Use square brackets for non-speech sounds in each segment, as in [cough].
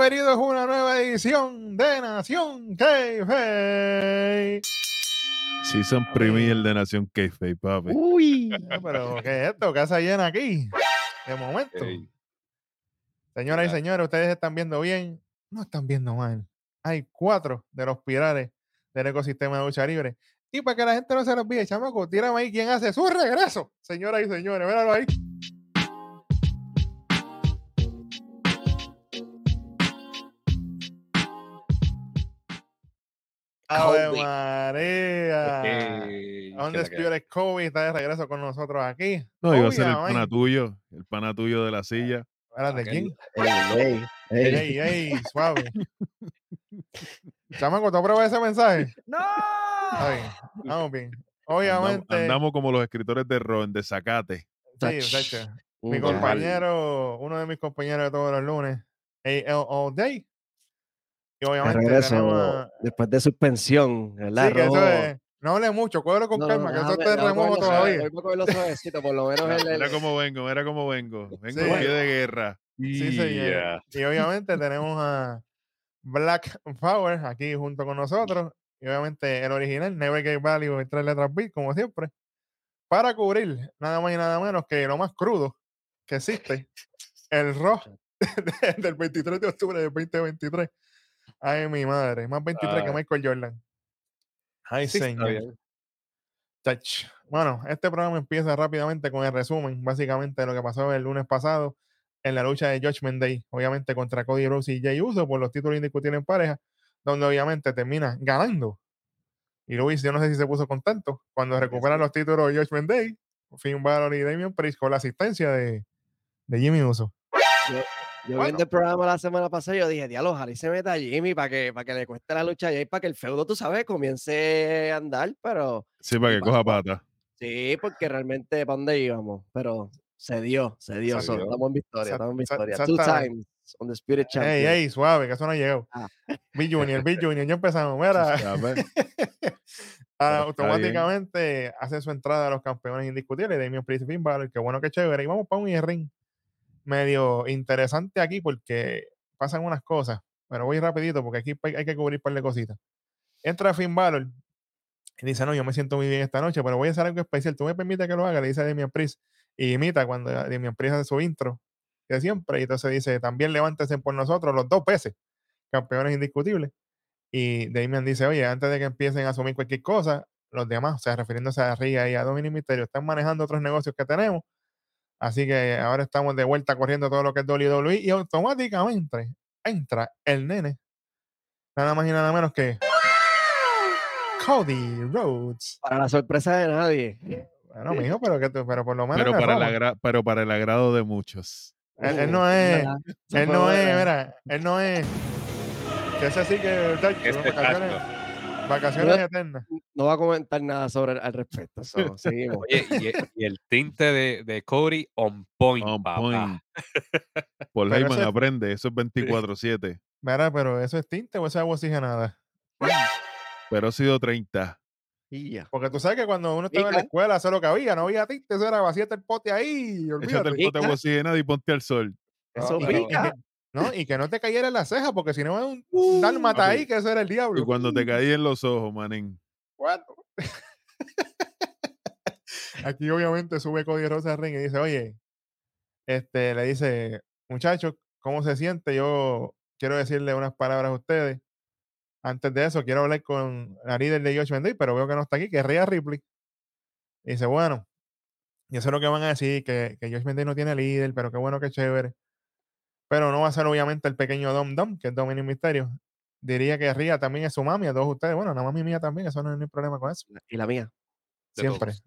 bienvenidos a una nueva edición de Nación K-Face. Season Premier de Nación K-Face, papi. Uy. Pero, ¿qué es esto? Casa llena aquí. De momento. Señoras y señores, ustedes están viendo bien, no están viendo mal. Hay cuatro de los pilares del ecosistema de lucha libre. Y para que la gente no se lo olvide, chamaco, tírame ahí quién hace su regreso. Señoras y señores, míralo ahí. ¡Ave. María! ey, ¿Dónde que es la que- Pure Kobe? Está de regreso con nosotros aquí. No, iba a ser el pana tuyo, el pana tuyo de la silla. Espérate, Aquel- ¿quién? Ey, ey, ey. Ey, suave. Chamaco, ¿tú apruebas ese mensaje? ¡No! Bien, vamos bien. Andamos, Obviamente, andamos como los escritores de Ron, de Zacate. sí, muchacho. Mi compañero, uno de mis compañeros de todos los lunes, AL All Day. Y obviamente regreso, tenemos después de suspensión, ¿verdad? Sí, que eso Robo? es. No hable mucho, cógelo con No, calma, no, que eso está remojo todavía. Voy a cogerlo suavecito, por lo [laughs] menos el, el- Mira cómo vengo, mira cómo vengo. Vengo Sí. en pie de guerra. Sí. Y obviamente tenemos a Black Power aquí junto con nosotros. Y obviamente el original, Never Gave Value tres letras B, como siempre. Para cubrir nada más y nada menos que lo más crudo que existe, el Raw [laughs] del 23 de octubre del 2023. Ay, mi madre, más 23 que. Michael Jordan. Ay, Sí, señor. Chach. Bueno, este programa empieza rápidamente con el resumen, básicamente, de lo que pasó el lunes pasado en la lucha de Judgment Day, obviamente contra Cody Rhodes y Jay Uso por los títulos indiscutibles en pareja, donde obviamente termina ganando. Y Luis, yo no sé si se puso contento cuando recuperan los títulos de Judgment Day, Finn Balor y Damian Priest con la asistencia de, de Jimmy Uso. Yo Bueno. viendo el programa la semana pasada, yo dije, diablo, ojalá y se meta a Jimmy para que, para que le cueste la lucha a Jay, para que el feudo, tú sabes, comience a andar, pero Sí, para que coja pata. sí, porque realmente, ¿para dónde íbamos? Pero se dio, se dio, Se dio. estamos en victoria, estamos en victoria. Two times on the Spirit Champion. Ey, ey, suave, que eso no ha llegado. Ah. Bill Junior, Bill Junior, ya empezamos. [laughs] Mira. [laughs] Ah, automáticamente hacen su entrada a los campeones indiscutibles, Damian Priest Finn Balor, que bueno, que chévere. Y vamos para un ring medio interesante aquí porque pasan unas cosas, pero voy rapidito porque aquí hay que cubrir un par de cositas. Entra Finn Balor y dice, no, yo me siento muy bien esta noche, pero voy a hacer algo especial. ¿Tú me permites que lo haga? Le dice a Damian Priest y imita cuando Damian Priest hace su intro de siempre. Y entonces dice, también levántense por nosotros los dos veces, campeones indiscutibles. Y Damian dice, oye, antes de que empiecen a asumir cualquier cosa, los demás, o sea, refiriéndose a Ria y a Dominic Mysterio, están manejando otros negocios que tenemos. Así que ahora estamos de vuelta corriendo todo lo que es WWE y automáticamente entra el nene. Nada más y nada menos que Cody Rhodes. Para la sorpresa de nadie. Bueno, mijo, pero, que tú- pero por lo menos. Pero para, el roba. agra- pero para el agrado de muchos. Él, él no es. Él no es, mira, él no es. Que ese sí que. Este tacto. Vacaciones Yo- eternas. No va a comentar nada sobre al respecto. so, [laughs] seguimos. Oye, y, el- y el tinte de, de Cody on point, On papá. point. [laughs] Por Heyman ese- aprende, eso es 24-7. Mira, pero eso es tinte o eso es agua oxigenada. Pero ha sido 30. Y ya. Porque tú sabes que cuando uno estaba en la escuela, es lo que había, no había tinte, eso era vaciarte el pote ahí, Échate olvídate. el pote Pica. oxigenado y ponte al sol. Eso pica. No, y que no te cayera en la ceja, porque si no es un, un dálmata papi. ahí, que eso era el diablo. Y cuando te caí en los ojos, manín. ¿Cuándo? [laughs] Aquí obviamente sube Cody Rhodes al ring y dice, oye, este, le dice, muchachos, ¿cómo se siente? Yo quiero decirle unas palabras a ustedes. Antes de eso, quiero hablar con la líder de Josh Day, pero veo que no está aquí, que es Rhea Ripley. Y dice, bueno, yo sé lo que van a decir, que, que Josh Day no tiene líder, pero qué bueno, que chévere. Pero no va a ser obviamente el pequeño Dom Dom, que es Dominic Mysterio. Diría que Rhea también es su mami, a todos ustedes. Bueno, la mami mía también, eso no hay ningún problema con eso. Y la mía. De Siempre. todos.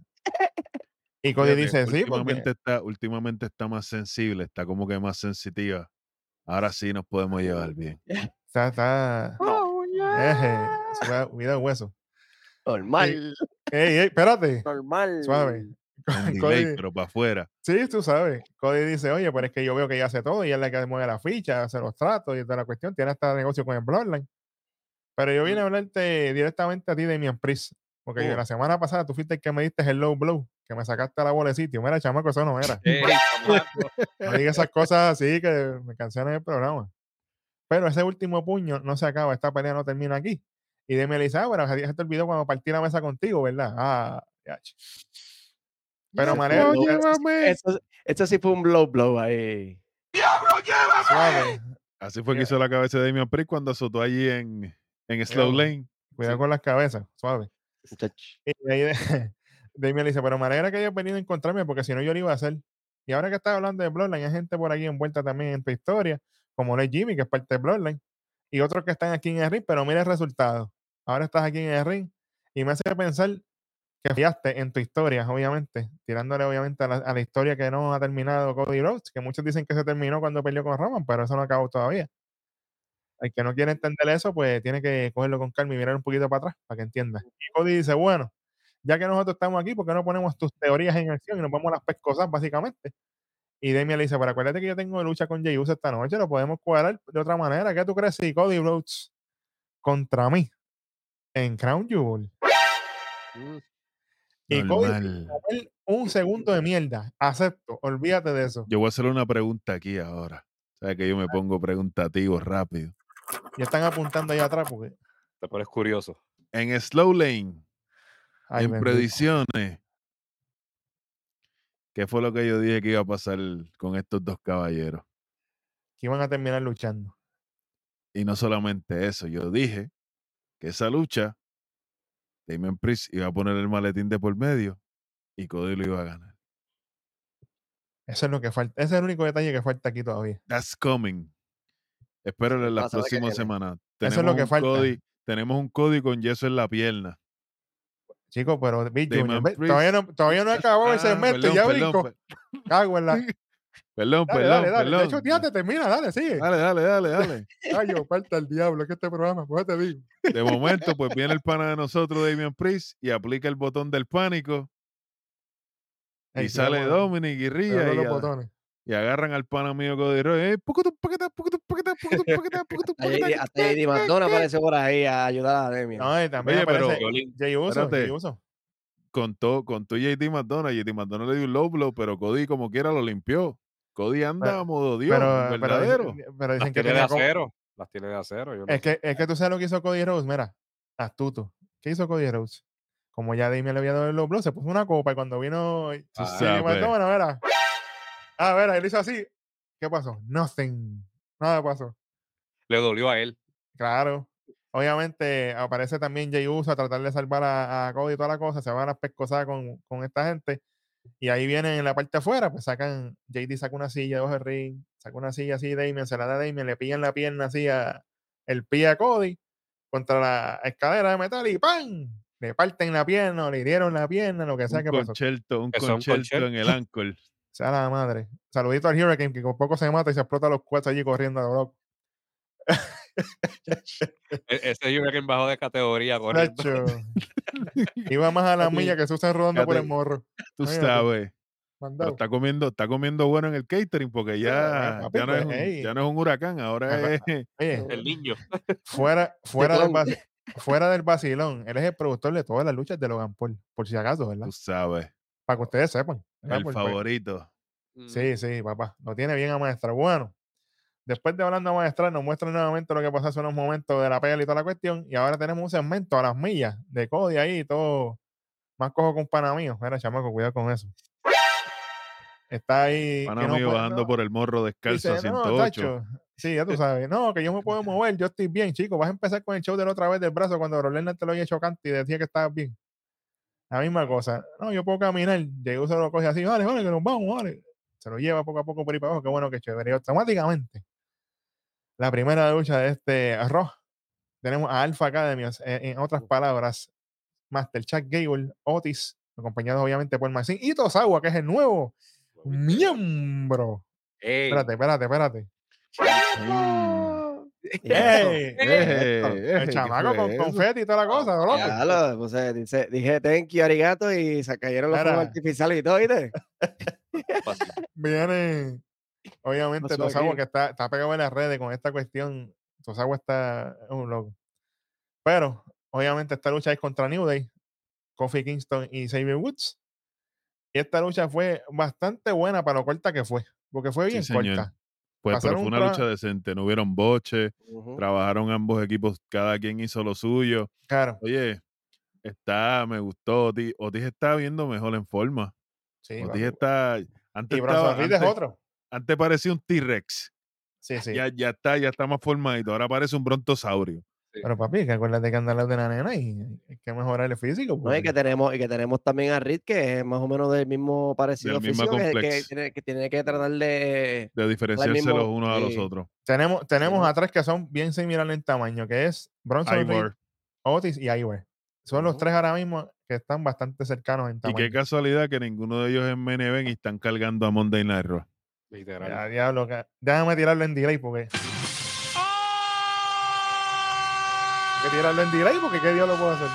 Y Cody dice, sí, últimamente, porque... está, últimamente está más sensible, está como que más sensitiva. Ahora sí nos podemos llevar bien. [laughs] Está, está... Eje, suave, cuidado hueso. Normal. Ey, ey, espérate. Normal. Suave. [laughs] Con [laughs] delay, Cody, pero para afuera. sí, tú sabes. Cody dice, oye, pero es que yo veo que ella hace todo y ella es la que mueve la ficha, hace los tratos y toda la cuestión. Tiene hasta negocio con el Bloodline. Pero yo vine a hablarte directamente a ti de mi Priest. Porque Oh. la semana pasada tú fuiste el que me diste el low blow, que me sacaste la bola de sitio. Mira, chamaco, eso no era. Ey, chamaco. [laughs] No digas esas cosas así que me cancelan el programa. Pero ese último puño no se acaba, esta pelea no termina aquí. Y Demian le dice, ah, bueno, ya se te olvidó cuando partí la mesa contigo, ¿verdad? Ah, ya. Pero llévame. Eso, eso sí fue un blow blow ahí. suave. Así fue que hizo la cabeza de Damian Priest cuando azotó allí en, en Slow Diablo. Lane. Cuidado Sí. con las cabezas, suave. Y ahí [laughs] Damian le dice, pero me alegra que hayas venido a encontrarme porque si no yo lo iba a hacer. Y ahora que estás hablando de Bloodline, hay gente por aquí envuelta también en tu historia, como lo es Jimmy, que es parte de Bloodline, y otros que están aquí en el ring, pero mira el resultado. Ahora estás aquí en el ring y me hace pensar que fallaste en tu historia, obviamente, tirándole obviamente a la, a la historia que no ha terminado Cody Rhodes, que muchos dicen que se terminó cuando peleó con Roman, pero eso no acabó todavía. El que no quiere entender eso, pues tiene que cogerlo con calma y mirar un poquito para atrás para que entienda. Y Cody dice, bueno, ya que nosotros estamos aquí, ¿por qué no ponemos tus teorías en acción y nos vamos a las pescosas, básicamente? Y Demian le dice, pero acuérdate que yo tengo lucha con Jey esta noche, lo podemos cuadrar de otra manera. ¿Qué tú crees si Cody Rhodes contra mí en Crown Jewel? Mm, Y Normal. un segundo de mierda. Acepto, olvídate de eso. Yo voy a hacer una pregunta aquí ahora. Sabes que yo me pongo preguntativo rápido. Ya están apuntando ahí atrás porque. Te pones curioso. En Slow Lane, Ay, en bendito. predicciones, ¿qué fue lo que yo dije que iba a pasar con estos dos caballeros? que iban a terminar luchando. Y no solamente eso, yo dije que esa lucha, Damien Priest iba a poner el maletín de por medio y Cody lo iba a ganar. Eso es lo que falta. Ese es el único detalle que falta aquí todavía. That's coming. Espero en las próximas semanas. Eso es lo que falta. Cody, tenemos un Cody con yeso en la pierna. Chicos, pero Big Junior, todavía no, todavía no acabó Ah, segmento y ya brinco. Cago en la. [laughs] Dale, Perdón, dale, perdón, dale. De perdón. hecho, tía, te termina, dale, sigue. Dale, dale, dale, dale. Ay, yo, falta el diablo, que este programa, pues ya te digo. De momento, pues viene el pana de nosotros, Damian Priest, y aplica el botón del pánico. Y sale con- Dominic y Ría y, a- y agarran al pana mío Cody Rhodes. Eh, Hasta JD McDonald aparece por ahí a ayudar a Demian. No, y también Oye, pero- aparece. Jay Uso, espérate. Jay Uso. Con todo, con todo JD McDonald. JD McDonald le dio un low blow, pero Cody como quiera lo limpió. Cody anda Pero- a modo Dios, Pero, pero, verdadero. dicen, pero Las dicen que tiene de como- acero. Las tiene de acero. yo Es sé. que, es que tú sabes lo que hizo Cody Rhodes, mira, astuto. ¿Qué hizo Cody Rhodes? Como ya Damian le había dado el low blow, se puso una copa y cuando vino Ah, Jimmy sabes. McDonald, mira. Ah, mira, él hizo así. ¿Qué pasó? Nothing. Nada pasó. Le dolió a él. Claro. Obviamente aparece también Jay Uso a tratar de salvar a, a Cody y toda la cosa. Se van a pescosar con, con esta gente. Y ahí vienen en la parte de afuera, pues sacan, JD saca una silla debajo del ring, saca una silla así, Damien, se la da a Damien, le pillan la pierna así a el pie a Cody contra la escalera de metal y ¡pam! Le parten la pierna, o le hirieron la pierna, lo que sea Un que pasó. concierto, un es un concierto en el ankle. [laughs] Sea la madre. Saludito al Hurricane, que con poco se mata y se explota los cuartos allí corriendo a. E- [laughs] Ese Hurricane bajó de categoría corriendo. Nacho. Iba más a la milla que se usan rodando por el morro. Tú sabes. Pero está comiendo, está comiendo bueno en el catering porque ya, papi, ya, no, es pues, un, ya no es un huracán, ahora es Oye, El niño. fuera, [laughs] fuera, del clon. vaci- fuera del vacilón, él es el productor de todas las luchas de Logan Paul, por si acaso, ¿verdad? tú sabes, Para que ustedes sepan. ¿verdad? el Por- por- favorito. Mm, Sí, sí, papá. Lo tiene bien a maestra. Bueno, después de hablando a maestra, nos muestran nuevamente lo que pasó hace unos momentos de la pelea y toda la cuestión. Y ahora tenemos un segmento a las millas de Cody ahí y todo. Más cojo con pana mío. Mira, chamaco, cuidado con eso. Está ahí. Pana no mío bajando no, por el morro descalzo dice, no, 108. tacho, Sí, ya tú [laughs] sabes. No, que yo me puedo [laughs] mover, yo estoy bien, chico. Vas a empezar con el show de la otra vez del brazo cuando Rolena te lo había hecho y decía que estabas bien. La misma cosa. No, yo puedo caminar. Llegó se lo coge así, vale, vale, que nos vamos, vale. Se lo lleva poco a poco por ahí para abajo. Qué bueno que chévere. Y automáticamente, la primera lucha de este Raw, tenemos a Alpha Academy, en otras palabras, Master Chuck Gable, Otis, acompañados obviamente por Maxine y Tosawa, que es el nuevo miembro. Ey, Espérate, espérate, espérate. El ¿qué chamaco con confeti y toda la cosa, lo puse, dice, dije thank you, arigato, y se cayeron los fuegos artificiales y todo, ¿viste? [laughs] Viene, obviamente, aquí? que está, está pegado en las redes con esta cuestión. Tosawa está es un loco. Pero, obviamente, esta lucha es contra New Day, Kofi Kingston y Xavier Woods. Y esta lucha fue bastante buena para lo corta que fue, porque fue bien corta. Pues, pero fue un una lucha decente, no hubieron boches, trabajaron ambos equipos, cada quien hizo lo suyo. Claro, Oye, está, me gustó, Otis, Otis está viendo mejor en forma. sí. Otis está, antes, Y estaba- es otro. Antes parecía un T-Rex, Sí, sí. ya, ya está, ya está más formadito, ahora parece un brontosaurio. Pero papi, que acuérdate que anda al lado de la nena y hay que mejorar el físico. No, y que tenemos, y que tenemos también a Reed, que es más o menos del mismo parecido físico, que, que tiene, que tiene que tratar de... De diferenciarse mismo- los unos a los otros. Tenemos, tenemos a tres que son bien similares en tamaño, que es Bronson Reed, Ivor. Otis y Iwer. Son los tres ahora mismo que están bastante cercanos en Y tamaño. qué casualidad que ninguno de ellos es event y están cargando a Monday Night Raw. Literal. Ya, diablo, que- déjame tirarlo en delay porque. Hay que tirarlo en delay porque qué diablo puedo hacer.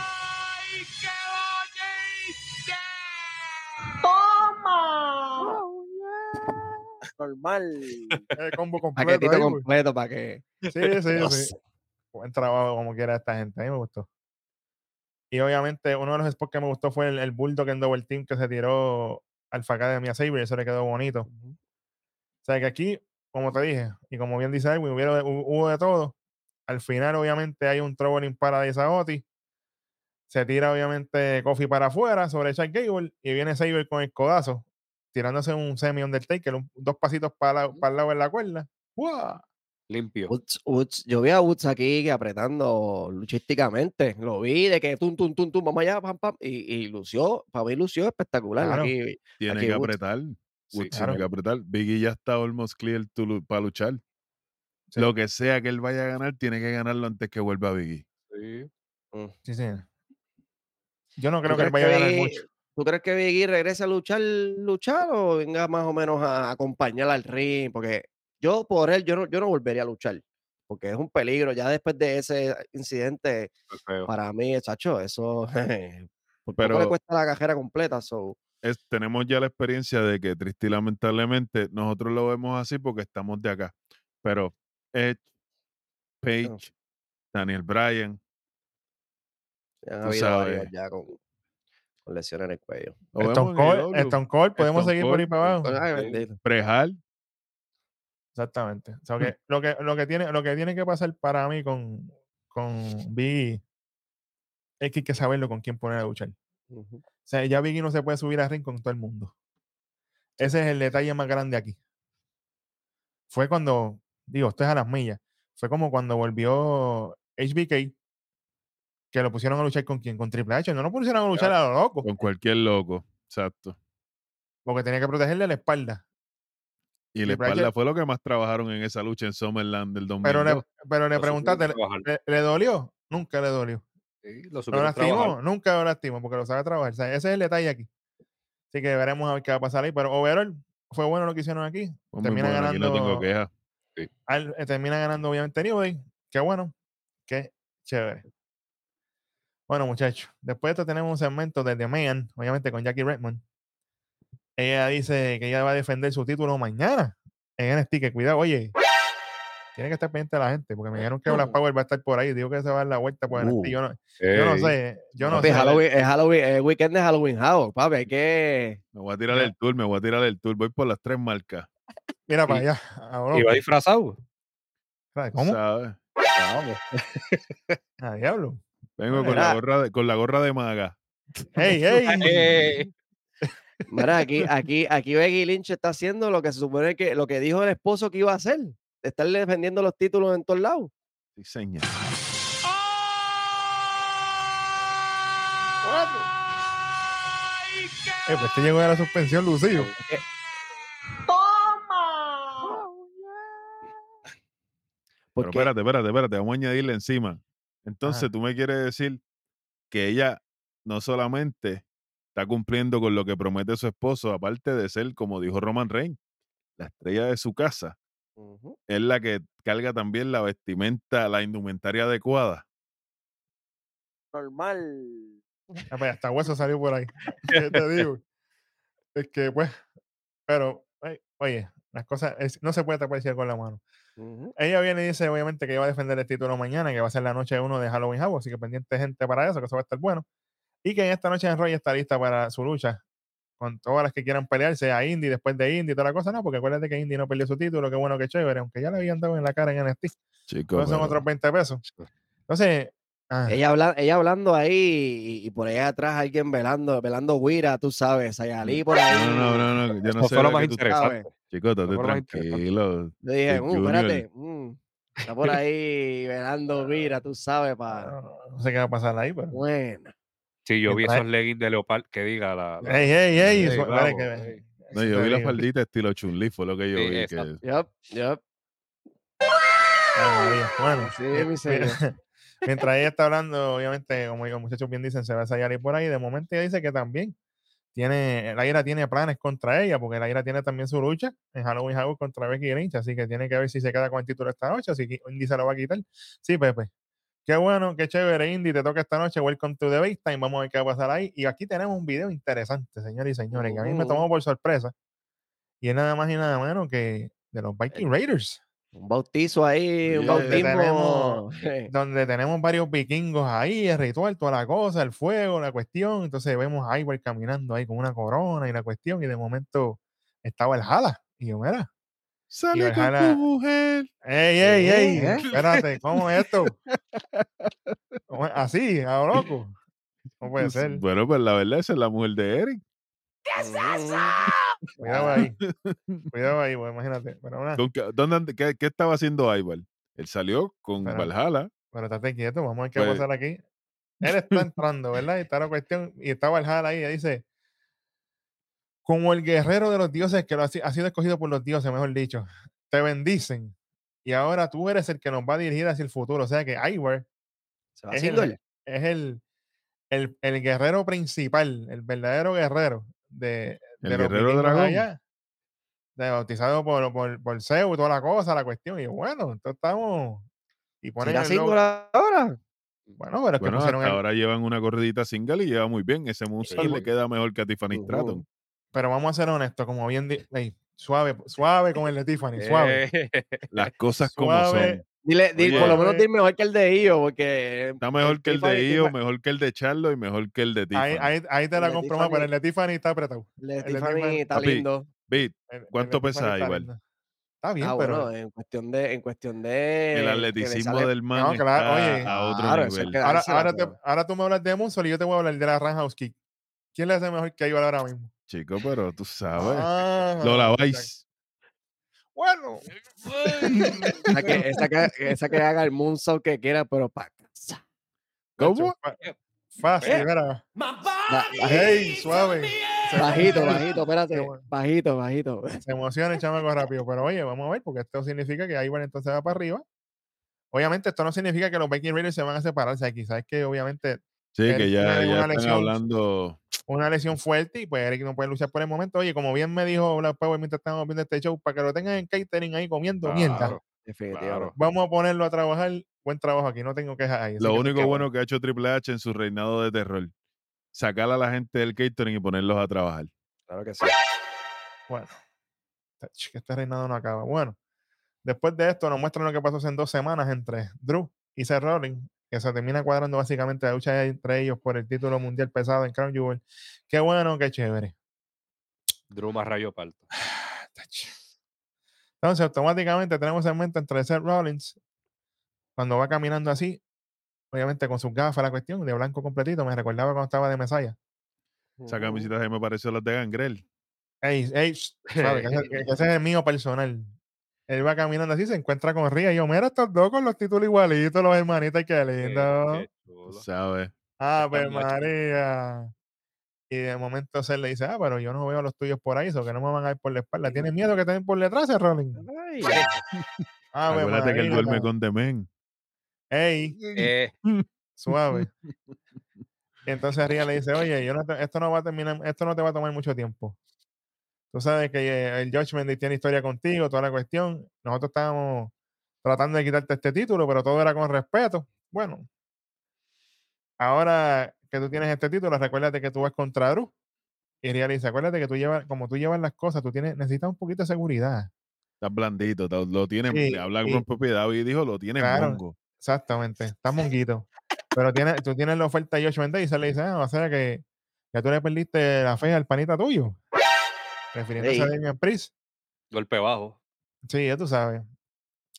Normal. El combo [laughs] completo. Paquetito ahí, güey. completo para que... Sí, sí, sí. Buen trabajo como quiera esta gente. A mí me gustó. Y obviamente uno de los spots que me gustó fue el, el Bulldog en Double Team que se tiró Alpha Academy a Saber. Eso le quedó bonito. Sea que aquí, como te dije, y como bien dice Edwin, hubo, hubo de todo. Al final, obviamente, hay un in Paradise a Otis. Se tira, obviamente, Kofi para afuera sobre Chad Gable y viene Saber con el codazo, tirándose un semi Undertaker, un- dos pasitos para, para el lado de la cuerda. ¡Guau! Limpio. Woods, Woods, yo vi a Woods aquí que apretando luchísticamente. Lo vi de que tum, tum, tum, tum, vamos allá, pam, pam. Y, y lució, para mí lució espectacular. Claro. Aquí, Tiene Aquí que Woods. apretar. Sí, claro. que apretar. Biggie ya está almost clear para luchar. Sí. Lo que sea que él vaya a ganar, tiene que ganarlo antes que vuelva Biggie. Sí. Sí, sí. Yo no ¿tú creo que él vaya a ganar Biggie- mucho. ¿Tú crees que Biggie regrese a luchar, luchar o venga más o menos a acompañar al ring? Porque yo por él, yo no, yo no volvería a luchar. Porque es un peligro. Ya después de ese incidente, para mí, chacho, eso [laughs] Pero- le cuesta la cajera completa. So, Es- tenemos ya la experiencia de que triste y lamentablemente nosotros lo vemos así porque estamos de acá. Pero Edge, Page, Daniel Bryan, ya han sabes. con, con lesiones en el cuello. Stone Cold, Stone Cold, podemos Stone seguir por ahí para abajo. Ay, bendito. Prejal, Exactamente. O sea, Mm. que lo, que, lo, que tiene, lo que tiene que pasar para mí con, con Biggie es que hay que saberlo con quién poner a luchar. Sea, ya Biggie no se puede subir al ring con todo el mundo. Ese es el detalle más grande aquí. Fue cuando, digo, esto es a las millas. Fue como cuando volvió HBK, que lo pusieron a luchar con quién, con Triple H. No lo pusieron a luchar a lo loco, con cualquier loco. Exacto. porque tenía que protegerle la espalda. Y la Triple H- espalda fue lo que más trabajaron en esa lucha en Summerland del 2002. Pero le, pero le preguntaste, supieron ¿le, trabajar. le- le dolió? Nunca le dolió. Sí, lo. Nunca lo lastimó porque lo sabe trabajar. O sea, ese es el detalle aquí. Así que veremos a ver qué va a pasar ahí. Pero overall, fue bueno lo que hicieron aquí. Fue termina bueno, aquí no tengo ganando- queja. Al- eh, termina ganando obviamente New Day. Qué bueno. Qué chévere. Bueno, muchachos. Después de esto tenemos un segmento de The Man, obviamente con Jackie Redmond. Ella dice que ella va a defender su título mañana en NXT. Que cuidado, oye. Tiene que estar pendiente de la gente, porque me dijeron que Black Power va a estar por ahí. Digo que se va a dar la vuelta por NXT. Uh. Yo no, yo no sé. Yo no Papi, sé. Halloween, es Halloween, es weekend de Halloween House, papi, hay que... Me voy a tirar el tour, me voy a tirar el tour. Voy por las tres marcas. Mira para Y- allá. ahora, Iba disfrazado. ¿Cómo? ¿sabes? Ah, [laughs] diablo. Vengo con la, gorra de, con la gorra de maga. [laughs] ¡Ey, ey! Ey, Mira, aquí, aquí, aquí Becky Lynch está haciendo lo que se supone que, lo que dijo el esposo que iba a hacer, estarle defendiendo los títulos en todos lados. Sí, señor. Eh, pues te llegó a la suspensión, Lucio. Pero Porque espérate, espérate, espérate, vamos a añadirle encima. Entonces, Ajá. tú me quieres decir que ella no solamente está cumpliendo con lo que promete su esposo, aparte de ser, como dijo Roman Reigns, la estrella de su casa, Es la que carga también la vestimenta, la indumentaria adecuada. normal. Ah, pues, hasta hueso [laughs] salió por ahí. [laughs] ¿Qué te digo? [laughs] Es que, pues, pero, oye, las cosas, es- no se puede tapar el cielo con la mano. Ella viene y dice, obviamente, que va a defender el título mañana, que va a ser la noche 1 de Halloween House, así que pendiente gente para eso, que eso va a estar bueno. Y que en esta noche en Roy está lista para su lucha con todas las que quieran pelear, sea Indy, después de Indy, toda la cosa, no, porque acuérdate que Indy no perdió su título, qué bueno, qué chévere, aunque ya le habían dado en la cara en NXT. Chico, Entonces son otros 20 pesos. Entonces, ah, Ella, habla, ella hablando ahí y, y por allá atrás alguien velando, velando guira, tú sabes, Sayalí por ahí. No, no, no, no, yo no sé fue lo más interesante. Chico, estate tranquilo. Yo dije, "Uh, Junior". espérate, mm, está por ahí velando guira, tú sabes, para. no, no sé qué va a pasar ahí, pero. Bueno. Sí, yo vi esos leggings de leopard que diga la. la- Ey, ey, ey. No, yo vi la digo. faldita estilo Chun-Li, fue lo que yo Sí, vi. Que. Ay, María. Bueno, Sí, mi- mi señor. [laughs] mientras ella está hablando, obviamente, como los muchachos bien dicen, se va a Sayari por ahí. De momento ella dice que también tiene, la ira tiene planes contra ella, porque la ira tiene también su lucha en Halloween Havoc contra Becky Lynch, así que tiene que ver si se queda con el título esta noche, si Indy se lo va a quitar. Sí, Pepe. Qué bueno, qué chévere, Indy, te toca esta noche. Welcome to the Base Time. Vamos a ver qué va a pasar ahí. Y aquí tenemos un video interesante, señores y señores, que a mí me Ujú. tomó por sorpresa. Y es nada más y nada menos que de los Viking Raiders. Un bautizo ahí, un Oye, bautismo. [laughs] donde tenemos varios vikingos ahí, el ritual, toda la cosa, el fuego, la cuestión. Entonces vemos a Ivar caminando ahí con una corona y la cuestión, y de momento estaba el Jala. Y yo, mira, Sale con Valhalla- tu mujer. ¡ey, ey, ey! ¿Eh? Espérate, ¿cómo es esto? [laughs] ¿Cómo es? Así, a lo loco. No puede ser. Bueno, pues la verdad, esa es la mujer de Eric. Cuidado ahí. Cuidado [laughs] ahí, pues imagínate. Pero, nada, ¿Con qué, dónde qué, qué estaba haciendo Ivar? Él salió con Pero- Valhalla. pero estate quieto, vamos a ver qué va a Pues- pasar aquí. Él está entrando, ¿verdad? Y está la cuestión, y estaba el Jala ahí, y dice, como el guerrero de los dioses que lo ha, si- ha sido escogido por los dioses, mejor dicho, te bendicen. Y ahora tú eres el que nos va a dirigir hacia el futuro. O sea que Ivar Se va es el, es el, el, el guerrero principal, el verdadero guerrero de, El de los guerrero dragón. allá, de bautizado por, por, por Zeus toda la cosa, la cuestión. Y bueno, entonces estamos. Y ponen ¿Será el single ahora? Bueno, pero es que Bueno, pusieron el- ahora llevan una corridita single y lleva muy bien. Ese Moonsault le porque- queda mejor que a Tiffany Ujú. Stratton. Pero vamos a ser honestos, como bien. di- ey, suave, suave con el de Tiffany, suave. [laughs] Las cosas como son. Dile, di- por lo menos dime mejor que el de Io, porque. Está mejor que el de Io, Tiffany- mejor que el de Charlo y mejor que el de Tiffany. Ahí, ahí, ahí te la compro más, pero el de Tiffany está apretado. El de Tiffany Tiffany- está Papi, lindo. De ¿Cuánto pesa lindo. Está bien, Ah, pero. bueno, en cuestión de. En cuestión de el atleticismo sale- del man No, claro, está oye. a otro Claro, nivel. que ahora, ahora, te- ahora tú me hablas de Monson y yo te voy a hablar de la Roundhouse Kick. ¿Quién le hace mejor que Ivar ahora mismo? Chico, pero tú sabes. Ah, Lo laváis. Bueno, [laughs] Esa que, esa que, esa que haga el moonsault que quiera, pero para casa. ¿Cómo? fa- Fácil, Eh. mira. Hey, suave. [laughs] Bajito, bajito, espérate. Bajito, bajito. Se emociona el chamaco rápido. Pero oye, vamos a ver, porque esto significa que Ivar entonces va para arriba. Obviamente, esto no significa que los Viking Raiders se van a separar. O sea, quizás es que obviamente Sí, Eric que ya, ya están lesión. hablando. una lesión fuerte y pues Eric no puede luchar por el momento. Oye, como bien me dijo Black Power mientras estábamos viendo este show, para que lo tengan en catering ahí comiendo. Claro. Vamos a ponerlo a trabajar. Buen trabajo aquí, no tengo quejas ahí. Lo que único bueno que ha hecho Triple H en su reinado de terror. Sacar a la gente del catering y ponerlos a trabajar. Claro que sí. Bueno, este reinado no acaba. Bueno, después de esto nos muestran lo que pasó hace dos semanas entre Drew y Seth Rollins, que se termina cuadrando básicamente la lucha entre ellos por el título mundial pesado en Crown Jewel. Qué bueno, qué chévere. Más rayo parto. [sighs] Tach. Entonces, automáticamente tenemos en mente entre Seth Rollins, cuando va caminando así, obviamente con sus gafas, la cuestión, de blanco completito, me recordaba cuando estaba de Mesaya. Esa camiseta se me pareció a las de Gangrel. Ey, ey, suave, que ese, que ese es el mío personal. Él va caminando así, se encuentra con Ría. Y yo, mira estos dos con los títulos igualitos, los hermanitos, qué lindo. Qué. ¿Sabes? Están machos. María. Y de momento se le dice, ah, pero yo no veo los tuyos por ahí, eso que no me van a ir por la espalda. ¿Tienes miedo que te den por detrás, ese Rolling? Ay, Ave [laughs] Acuérdate que él María, duerme con Demen. Ey, Eh, [laughs] suave. Y [laughs] entonces Ría le dice, oye, yo no te- esto no va a terminar, esto no te va a tomar mucho tiempo. Tú sabes que eh, el Judgment Day tiene historia contigo, toda la cuestión. Nosotros estábamos tratando de quitarte este título, pero todo era con respeto. Bueno, ahora que tú tienes este título, recuérdate que tú vas contra Drew. Y dice, acuérdate que tú llevas, como tú llevas las cosas, tú tienes, necesitas un poquito de seguridad. Está blandito, lo tiene, Sí, habla con propiedad y dijo, lo tiene Claro. mongo. Exactamente, está [laughs] monguito. Pero tiene, tú tienes la oferta de Josh Mendez y se le dice, ah, o sea que, que tú le perdiste la fe al panita tuyo. Refiriéndose a. Damian Priest. Golpe bajo. Sí, ya tú sabes.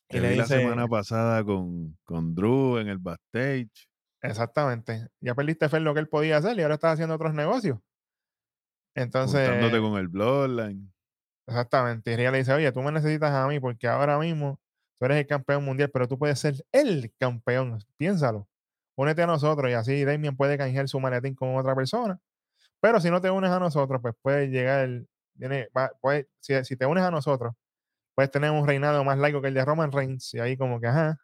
Y le vi la semana pasada con, con Drew en el backstage. exactamente, ya perdiste fe en lo que él podía hacer y ahora estás haciendo otros negocios. Juntándote Entonces, con el Bloodline. exactamente. Y Rhea le dice, oye, tú me necesitas a mí porque ahora mismo tú eres el campeón mundial, pero tú puedes ser el campeón. Piénsalo. Únete a nosotros y así Damien puede canjear su maletín con otra persona. Pero si no te unes a nosotros, pues puedes llegar, tiene, va- puede- si, si te unes a nosotros, puedes tener un reinado más largo que el de Roman Reigns. Y ahí como que, ajá,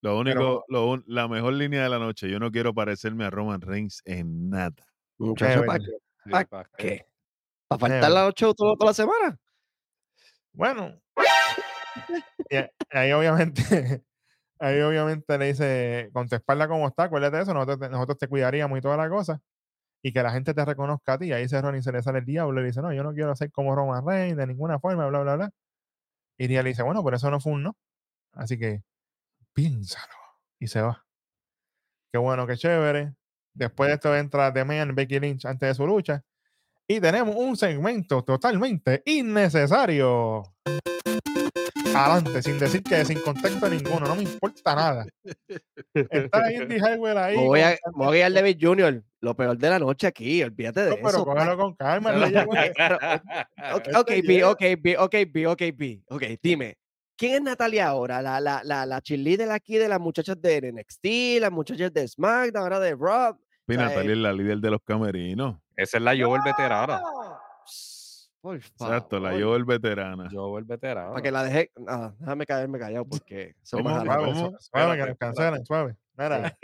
Lo único, lo un- la mejor línea de la noche. Yo no quiero parecerme a Roman Reigns en nada. ¿para qué? Sí, ¿Pa' qué? ¿Para faltar la noche toda, toda la semana? Bueno, ahí obviamente, [laughs] ahí obviamente le dice, con tu espalda como está, acuérdate de eso, nosotros te, nosotros te cuidaríamos y toda la cosa, y que la gente te reconozca a ti. Ahí se Ronnie se le sale el diablo y le dice, no, yo no quiero ser como Roman Reigns de ninguna forma, bla, bla, bla. Y Ria le dice, bueno, por eso no fue un no. Así que, piénsalo. Y se va. Qué bueno, qué chévere. Después de esto entra The Man, Becky Lynch antes de su lucha. Y tenemos un segmento totalmente innecesario. Adelante, sin decir que sin contexto ninguno, no me importa nada. Está Indy [laughs] Highway ahí. Me voy, a, me voy a guiar David Jr., lo peor de la noche aquí, olvídate de No, pero eso. cógelo con calma. [laughs] llegó el- Ok, [laughs] ok, B, ok, B, ok, B, ok, B. Ok, dime, ¿quién es Natalia ahora? La, la, la, la cheerleader aquí de las muchachas de NXT, las muchachas de SmackDown, ahora de. Y sea, Natalia es la líder de los camerinos. Esa es la Joel veterana. Por Exacto, la favor. Joel veterana. Joel veterana. Para que la deje. Ah, déjame caerme callado [laughs] porque. se me ¿Cómo? Suave, ¿Cómo? su- suave, que nos cancelan, suave. Mira.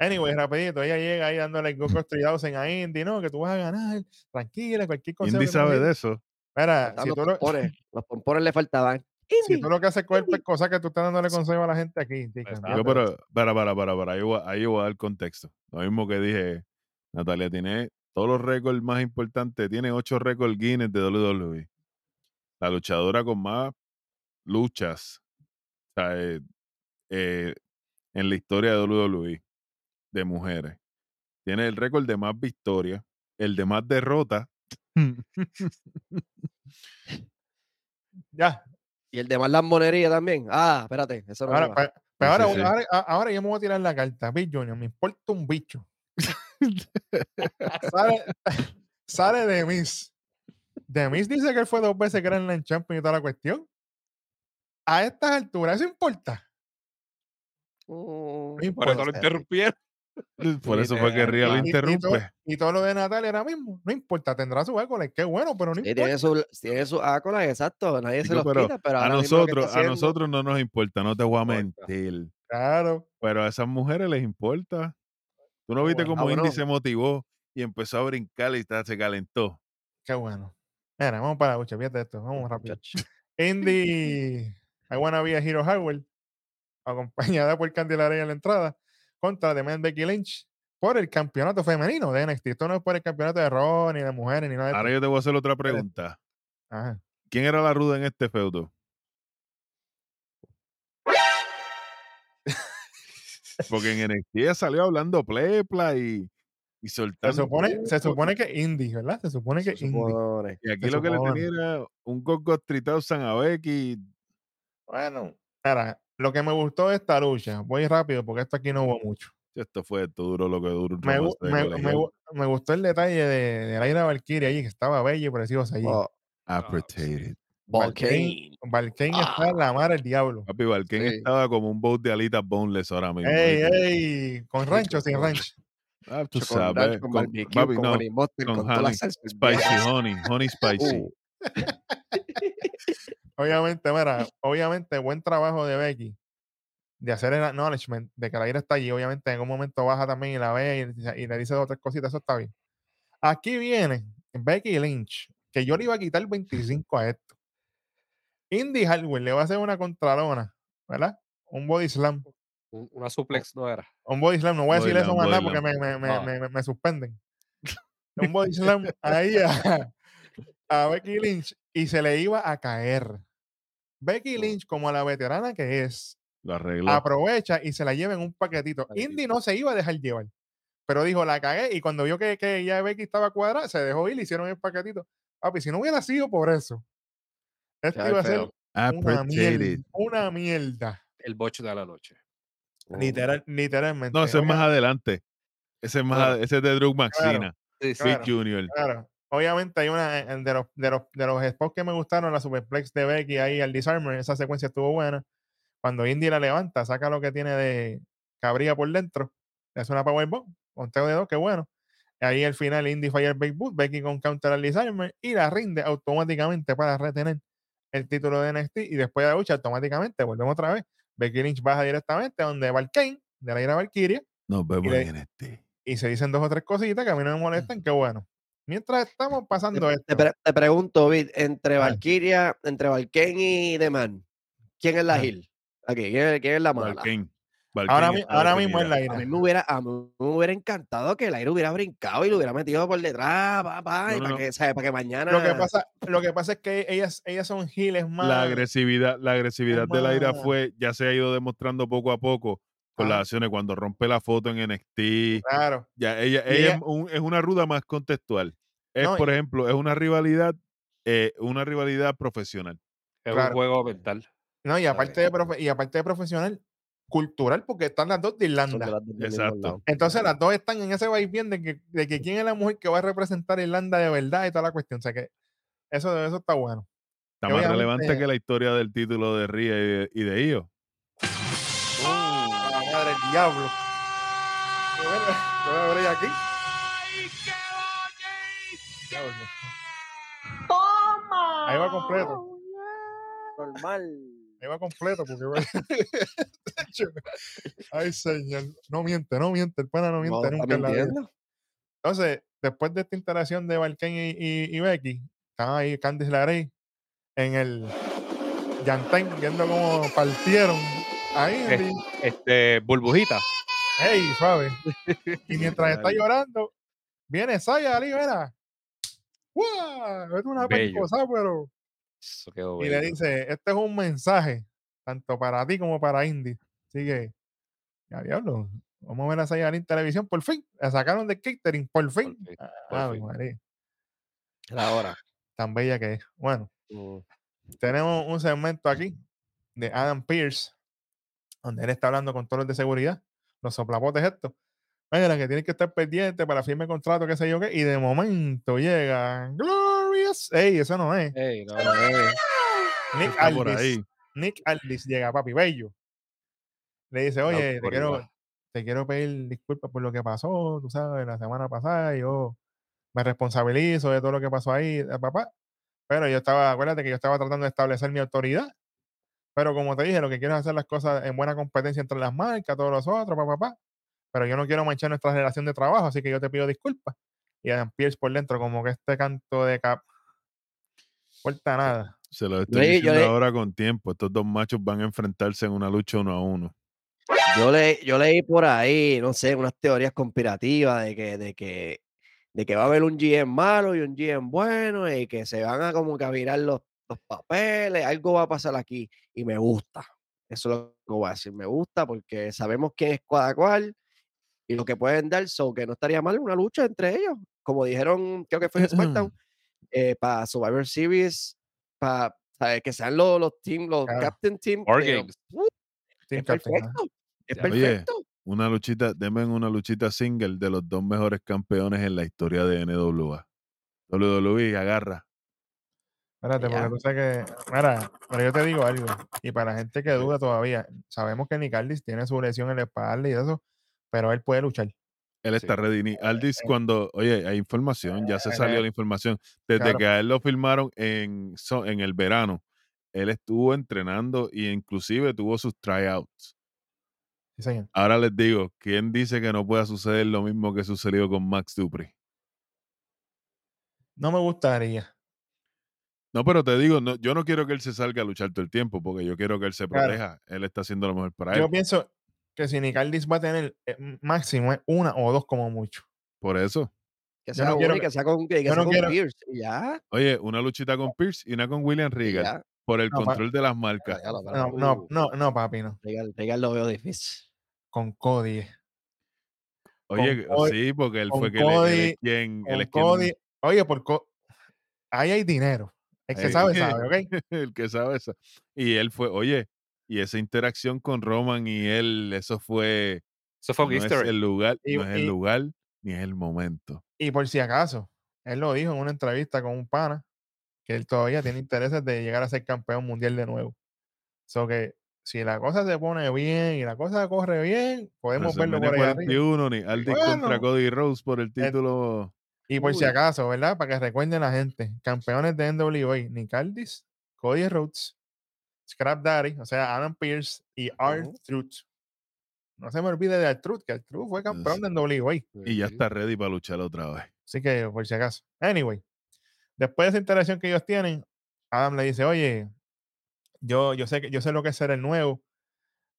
Anyway, rapidito, ella llega ahí dándole el Goku en a Indy, no, que tú vas a ganar, tranquila, cualquier cosa. Indy sabe de eso. Mira, si los, tú, lo, pompones, los pompones le faltaban. si tú lo que haces es coger Indy. pescosa que tú estás dándole consejo a la gente aquí. Yo, pero, para, para, para, para, ahí voy, ahí voy a dar contexto. Lo mismo que dije, Natalia tiene todos los récords más importantes, tiene ocho récords Guinness de WWE. La luchadora con más luchas o sea, eh, eh, en la historia de WWE de mujeres. Tiene el récord de más victorias, el de más derrotas. [laughs] Ya, Y el de más lambonería también. Ah, espérate. Eso no me ahora, va. pero ahora, Sí, sí. ahora, ahora yo me voy a tirar la carta, Big Junior, me importa un bicho. Sale, [laughs] sale de Miss. De Miss dice que él fue dos veces Grand Slam Champion y toda la cuestión. A estas alturas, ¿eso importa? No Por eso lo interrumpieron. [laughs] Por eso fue que Ria lo Literal. Y- y, todo, interrumpe. y todo lo de Natalia ahora mismo, no importa, tendrá su école, qué bueno, pero no Sí, importa. tiene su, tiene su ácola, exacto. Nadie se los pero quita, pero a nosotros, a haciendo- nosotros no nos importa, no te voy a mentir. Claro. Pero a esas mujeres les importa. Tú no viste bueno. cómo Indy se motivó y empezó a brincar y se calentó. Qué bueno. Mira, vamos para la lucha, fíjate esto, vamos rápido. Indy, I wanna be a Hero Howard, [laughs] acompañada por Candelaria en la entrada, contra The Man Becky Lynch por el campeonato femenino de NXT. Esto no es por el campeonato de Raw, ni de mujeres, ni nada de Ahora esto. yo te voy a hacer otra pregunta. Ajá. ¿Quién era la ruda en este feudo? Porque en NXT salió hablando plepla y, y Se soltando. supone, se supone que Indy, ¿verdad? Se supone que Se supone. Y aquí se lo que le supone. tenía era un Gogo 3000 a Becky. Bueno, mira, lo que me gustó de esta lucha, voy rápido porque esto aquí no hubo mucho. Esto fue esto duro lo que duró un Me, gu- me- me me gustó el detalle de, de la ira Valkyria allí, que estaba bella y preciosa allí. Oh, Volcane. Valkyrie está en la mar el diablo. Papi Valken Sí. estaba como un boat de alitas boneless ahora mismo. ey, ey, con rancho, sin rancho. Ah, tú Con ranch, sabes. con con- barbecue, papi, con no, honey con con toda la spicy honey, honey spicy. Uh, [laughs] Obviamente, mira, obviamente, buen trabajo de Becky de hacer el acknowledgement de que la ira está allí. Obviamente, en un momento baja también y la ve y, y le dice dos o tres cositas, eso está bien. Aquí viene Becky Lynch, que yo le iba a quitar 25 a esto. Indy Hardware le va a hacer una contralona, ¿verdad? Un body slam. Un- Una suplex no era. Un body slam, no voy a decir eso más nada porque me, me, me, Ah. me- suspenden. [laughs] Un body slam ahí a, a Becky Lynch y se le iba a caer. Becky Lynch, como la veterana que es, aprovecha y se la lleva en un paquetito. Paquetito. Indy no se iba a dejar llevar. pero dijo, la cagué. Y cuando vio que, que ya Becky estaba cuadrada, se dejó ir, le hicieron el paquetito. Papi, si no hubiera sido por eso, esto iba a ser feo. una mierda. Una mierda. El bocho de la noche. Literal, literalmente. No, ese es más adelante. Ese es más Claro. ese es de Drew Maxina. Sí, sí. Claro. Big Junior. Claro. Obviamente hay una eh, de los, de los, de los spots que me gustaron, la superplex de Becky ahí al disarmer, esa secuencia estuvo buena. Cuando Indy la levanta, saca lo que tiene de cabría por dentro, le hace una powerbomb, conteo de dos, qué bueno. Ahí al final Indy falla el Big Boot, Becky con counter al disarmer y la rinde automáticamente para retener el título de NXT y después de la lucha automáticamente volvemos otra vez. Becky Lynch baja directamente donde va el Kane, de la ira Valkyria, Nos vemos le- en este. y se dicen dos o tres cositas que a mí no me molestan, qué bueno. Mientras estamos pasando Te, esto, te pre- te pregunto, Vid, entre. Valkyria, entre Valken y The Man, ¿quién es la. Hill? Aquí, ¿quién, es- quién es la mala? Ahora, mi- mismo es la ira. A mí me hubiera, a mí me hubiera encantado que el aire hubiera brincado y lo hubiera metido por detrás, pa, pa, No, y no, para, no. Que, ¿sabes? para que mañana. Lo que pasa, lo que pasa es que ellas, ellas son giles más. La agresividad, la agresividad de la ira más- fue, ya se ha ido demostrando poco a poco con las acciones. Cuando rompe la foto en NXT, Claro. ya ella, ella ella- es, un- es una ruda más contextual. Es, No, y- por ejemplo, es una rivalidad, eh, una rivalidad profesional. Es Claro. un juego mental. No, y aparte, de profe- y aparte de profesional, cultural, porque están las dos de Irlanda. Exacto. Entonces las dos están en ese vaivén de que, de que quién es la mujer que va a representar a Irlanda de verdad y toda la cuestión. O sea que eso, eso está bueno. Está más relevante que la historia del título de Ria y de, y de Io. A la madre del diablo. Ver ella aquí. Diablo. Ahí va completo. Normal. Ahí va completo porque [laughs] Ay, señor. No miente, no miente. El pana no miente No, nunca en la vida. Entonces, después de esta interacción de Valken y, y, y Becky, estaban ahí Candice LeRae en el Yantén viendo cómo partieron ahí. Este, burbujita. ¡Ey, suave! Y [laughs] mientras está llorando, viene Saya Ali, mira. ¡Guau! Es una Bello. pero. Eso quedó Y le dice: Este es un mensaje, tanto para ti como para Indy. Así que, ya diablo, vamos a ver a Saya Ali en televisión por fin. La sacaron de catering, por fin. fin, por Ave fin. María, Era hora. tan bella que es. Bueno, Mm. tenemos un segmento aquí de Adam Pierce, donde él está hablando con todos los de seguridad, los soplapotes estos. Mira, que tienen que estar pendientes para firme contrato, qué sé yo qué. Y de momento llega Glorious. Ey, eso no es. Ey, no, Pero, eh, Nick Está por Aldis. ahí. Nick Aldis llega, papi, bello. Le dice, oye, te autoridad. quiero, te quiero pedir disculpas por lo que pasó, tú sabes, la semana pasada. Yo me responsabilizo de todo lo que pasó ahí, eh, papá. Pero yo estaba, acuérdate que yo estaba tratando de establecer mi autoridad. Pero como te dije, lo que quiero es hacer las cosas en buena competencia entre las marcas, todos los otros, papá, papá. Pero yo no quiero manchar nuestra relación de trabajo, así que yo te pido disculpas. Y Adam Pierce por dentro, como que este canto de cap. Fuerza nada. Se lo estoy yo diciendo leí- ahora con tiempo. Estos dos machos van a enfrentarse en una lucha uno a uno. Yo, le, yo leí por ahí, no sé, unas teorías conspirativas de que, de que, de que va a haber un GM malo y un GM bueno y que se van a como que a virar los, los papeles, algo va a pasar aquí y me gusta. Eso es lo que voy a decir, me gusta porque sabemos quién es cada cual y lo que pueden dar, so que no estaría mal una lucha entre ellos, como dijeron, creo que fue en SmackDown, para Survivor Series, para que sean los, los team, los Claro. captain team. ¡Uh! Team es captain, perfecto. Es Ya. Oye, perfecto. Una luchita, denme una luchita single de los dos mejores campeones en la historia de NWA. WWE, agarra. Espérate, porque tú sabes que. Mira, pero yo te digo algo. Y para la gente que duda todavía, sabemos que Nick Aldis tiene su lesión en la espalda y eso, pero él puede luchar. Él está Sí. ready. Aldis, cuando, oye, hay información, ya se Eh, salió la información. Desde claro. que a él lo filmaron en, en el verano, él estuvo entrenando e inclusive tuvo sus tryouts. Sí, señor. Ahora les digo, ¿quién dice que no pueda suceder lo mismo que sucedió con Max Dupri? No me gustaría. No, pero te digo, no, yo no quiero que él se salga a luchar todo el tiempo, porque yo quiero que él se Claro. proteja. Él está haciendo lo mejor para él. Yo pienso que si Nick Aldis va a tener eh, máximo es una o dos como mucho. Por eso. Que Yo sea no quiero que- que sea con, que yo sea no con quiero- Pierce. Ya. Oye, una luchita con Pierce y una con William Regal ya. por el No, control de las marcas. No, no, uh, no, no, papi, no. Regal, Regal lo veo difícil. Con Cody. Oye, con sí, porque él fue que él quien, él es quien- Cody. Oye, por Co- ahí hay dinero. El que Ahí- sabe, [laughs] sabe, ¿ok? el que sabe eso. Y él fue, oye, y esa interacción con Roman y él, eso fue, Eso fue un no es el lugar, Y- no es el y- lugar, ni es el momento. Y por si acaso, él lo dijo en una entrevista con un pana, que él todavía tiene intereses de llegar a ser campeón mundial de nuevo. So que si la cosa se pone bien y la cosa corre bien, podemos verlo por ahí arriba. 41, ni Aldis contra. Cody Rose por el título. Y por si acaso, ¿verdad? Para que recuerden la gente, campeones de NWA, Nick Aldis, Cody Rhodes, Scrap Daddy, o sea, Adam Pierce y Art Ujú. Truth. No se me olvide de Art Truth, que Art Truth fue campeón de NWA. Y ya está ready para luchar otra vez. Así que, por si acaso. Anyway, después de esa interacción que ellos tienen, Adam le dice, oye, yo, yo, sé, que, yo sé lo que es ser el nuevo,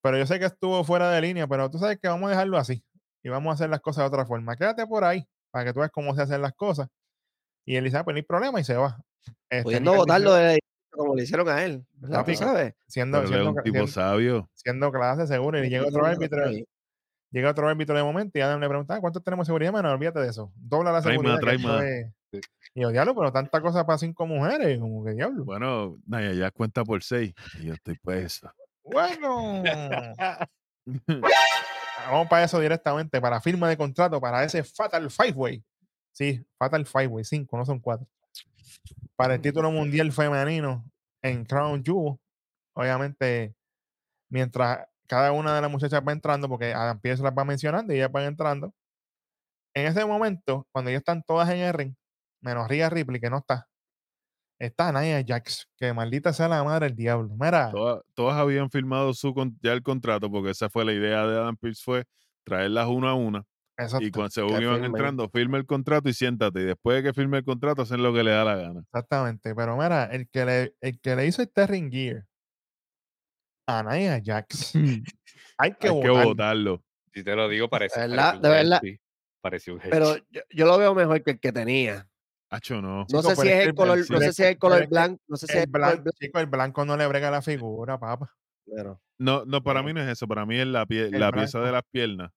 pero yo sé que estuvo fuera de línea, pero tú sabes que vamos a dejarlo así y vamos a hacer las cosas de otra forma. Quédate por ahí para que tú veas cómo se hacen las cosas. Y él dice, ah, pues no hay problema y se va. Este, Pudiendo votarlo del edificio como le hicieron a él. ¿verdad? ¿Tú sabes? siendo, siendo, un tipo siendo, sabio. siendo clase seguro y llega otro árbitro llega otro árbitro de momento y Adam le pregunta, "Ah, ¿cuántos tenemos seguridad? Mano, olvídate de eso. Dobla la Trae más, seguridad. trae más". es-". Sí. Y yo, diablo, pero tanta cosa para cinco mujeres, como que diablo. Bueno, Naya ya cuenta por seis. Y yo estoy puesto. Bueno, [laughs] vamos para eso directamente, para firma de contrato, para ese Fatal Five Way. Sí, Fatal Five Way, cinco, no son cuatro. Para el título mundial femenino en Crown Jewel. Obviamente, mientras cada una de las muchachas va entrando, porque Adam Pierce las va mencionando y ellas van entrando. En ese momento, cuando ya están todas en el ring, menos Rhea Ripley, que no está, está Nia Jax, que maldita sea la madre del diablo. Mira, Todas, habían firmado su ya el contrato, porque esa fue la idea de Adam Pierce, fue traerlas una a una. Y cuando según iban entrando, firme el contrato y siéntate. Y después de que firme el contrato, hacen lo que le da la gana. exactamente. Pero mira, el que le, el que le hizo este ring gear a Nia Jax, [laughs] hay que Hay que votarlo. Si te lo digo, parece, verdad, pareció un de verdad. Pareció un Pero yo, yo lo veo mejor que el que tenía. Hacho, no. No sé si es el el- color, el- no sé si es el color blanco, no sé si es El el color blanco, chico, el blanco no le brega la figura, papá. pero- No, no, para mí no es eso. Para mí es la, pie- El la pieza de las piernas.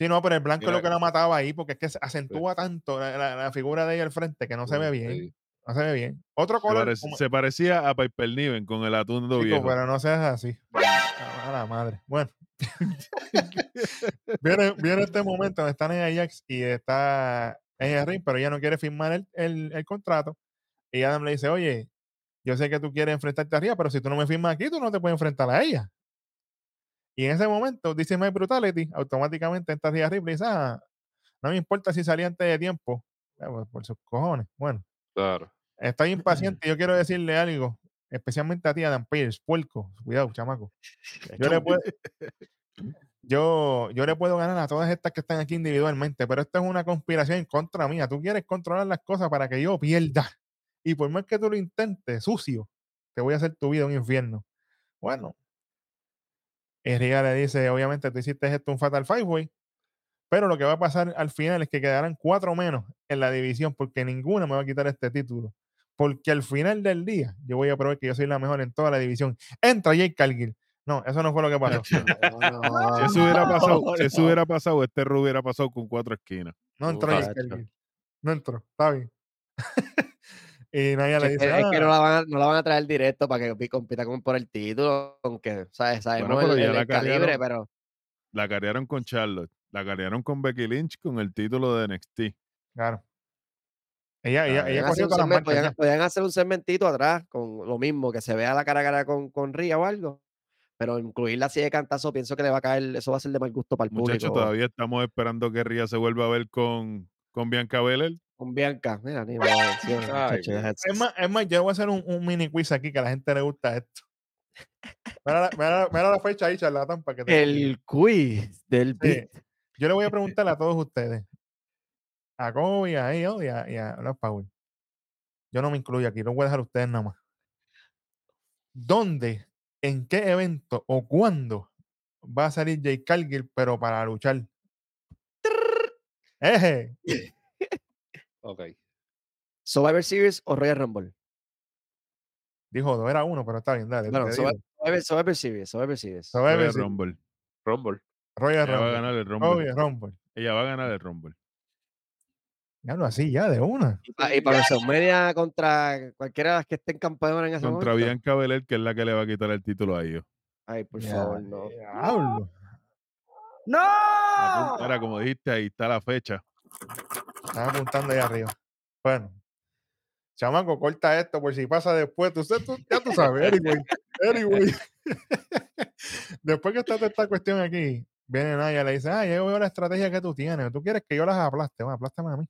Sí, no, pero el blanco es lo que la mataba ahí, porque es que se acentúa tanto la, la- la figura de ella al frente que no se ve bien. Sí. No se ve bien. Otro Se, color, parec- como- se parecía a Piper Niven con el atuendo chico, viejo. pero no seas así. A la madre. Bueno. [laughs] viene, viene este momento donde están en Ajax y está en el ring, pero ella no quiere firmar el, el- el contrato. Y Adam le dice, oye, yo sé que tú quieres enfrentarte a Ria, pero si tú no me firmas aquí, tú no te puedes enfrentar a ella. Y en ese momento, dice My Brutality, automáticamente entra Ria Ripley y dice, "Ah, no me importa si salí antes de tiempo. Ah, pues, por sus cojones. Bueno, Claro. estoy [clears throat] impaciente. Yo quiero decirle algo, especialmente a ti, Adam Pierce, puerco. Cuidado, chamaco. [laughs] Yo le puedo, yo, yo le puedo ganar a todas estas que están aquí individualmente, pero esto es una conspiración en contra mía. Tú quieres controlar las cosas para que yo pierda. Y por más que tú lo intentes, sucio, te voy a hacer tu vida un infierno. Bueno. Y Riga le dice, obviamente tú hiciste esto un Fatal Five Way, pero lo que va a pasar al final es que quedarán cuatro menos en la división porque ninguna me va a quitar este título. Porque al final del día yo voy a probar que yo soy la mejor en toda la división. Entra Jake Cargill. No, eso no fue lo que pasó. No, Si [laughs] eso hubiera pasado, no, si eso hubiera pasado, este Ru hubiera pasado con cuatro esquinas. No entró Jake. Cargill. No entró, está bien. [laughs] y Naya le Es que, dice, es que "Ah, no, la van a, no la van a traer directo para que pi- compita con, por el título, aunque ¿sabes? sabemos pero el, ya el- la el calibre, cargaron. pero La cargaron con Charlotte. La cargaron con Becky Lynch con el título de NXT. claro. Ella, ella, ella podían hacer, cogió un todas las segmento, marcas podían- ya. podían hacer un segmentito atrás con lo mismo, que se vea la cara a cara con, con Ria o algo. Pero incluirla así de cantazo, pienso que le va a caer, eso va a ser de mal gusto para el Muchachos, público. todavía estamos esperando que Ria se vuelva a ver con, con Bianca Belair. Con Bianca, mira, ni [laughs] Es más, es más, yo voy a hacer un, un mini quiz aquí que a la gente le gusta esto. Mira, la- mira la- mira la fecha ahí, charlatán, para que te El quiz del Sí. beat. Yo le voy a [laughs] preguntar a todos ustedes. A Kobe, a ellos y a, y a. Yo no me incluyo aquí, lo voy a dejar a ustedes nada más. ¿Dónde, en qué evento o cuándo va a salir Jay Cargill, pero para luchar? Eje. Ok. Survivor Series o Royal Rumble. Dijo, dos era uno, pero está bien, dale. Bueno, Survivor. Survivor- Series, Survivor Series. Survivor Royal Series, Rumble. Rumble. Royal Ella va a Rumble. ganar el Rumble. Rumble. Ella va a ganar el Rumble. Ya lo así, ya, de una. Y, pa- y para WrestleMania contra cualquiera de las que estén campeonas en ese Contra momento. Bianca Belair, que es la que le va a quitar el título a ellos. Ay, por Ya, favor, no. diablo. Apunta- Ahora, como dijiste, ahí está la fecha. Están apuntando ahí arriba. Bueno. Chamaco, corta esto por si pasa después. Tú, sabes- tú- ya tú sabes, anyway. anyway. [laughs] después que está toda esta cuestión aquí, viene Naya y le dice, ah, ya veo la estrategia que tú tienes. Tú quieres que yo las aplaste. Bueno, aplástame a mí.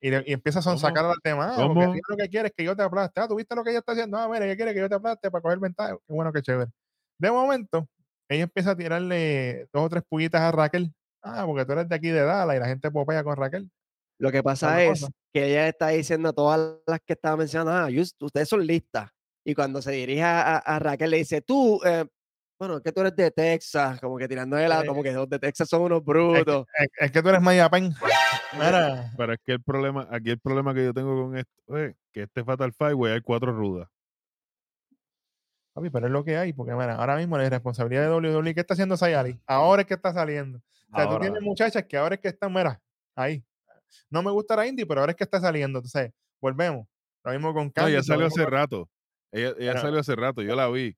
Y, le- y empieza a sonsacar a las demás. Porque lo que quiere es que yo te aplaste. Ah, ¿tú viste lo que ella está haciendo? Ah, mira, ella quiere que yo te aplaste para coger ventaja. Qué bueno, qué chévere. De momento, ella empieza a tirarle dos o tres pullitas a Raquel. Ah, porque tú eres de aquí de Dallas y la gente popea con Raquel. Lo que pasa es cosa. que ella está diciendo a todas las que estaba mencionando, ah, you- ustedes son listas. Y cuando se dirige a, a- a Raquel, le dice, tú, eh, bueno, es que tú eres de Texas, como que tirándole la, Eh, como que los de Texas son unos Es que, brutos. es- es que tú eres Maya Pen. Mira, [laughs] Pero es que el problema, aquí el problema que yo tengo con esto es que este Fatal Five, güey, hay cuatro rudas. papi, pero es lo que hay, porque mira, ahora mismo la responsabilidad de WWE, ¿qué está haciendo Sayari? Ahora es que está saliendo. O sea, tú tienes muchachas que ahora es que están, mira, ahí. No me gusta la indie, pero ahora es que está saliendo. Entonces, volvemos. Lo mismo con No, Candice, ella salió mismo hace con- rato. Ella, salió hace rato, yo la vi.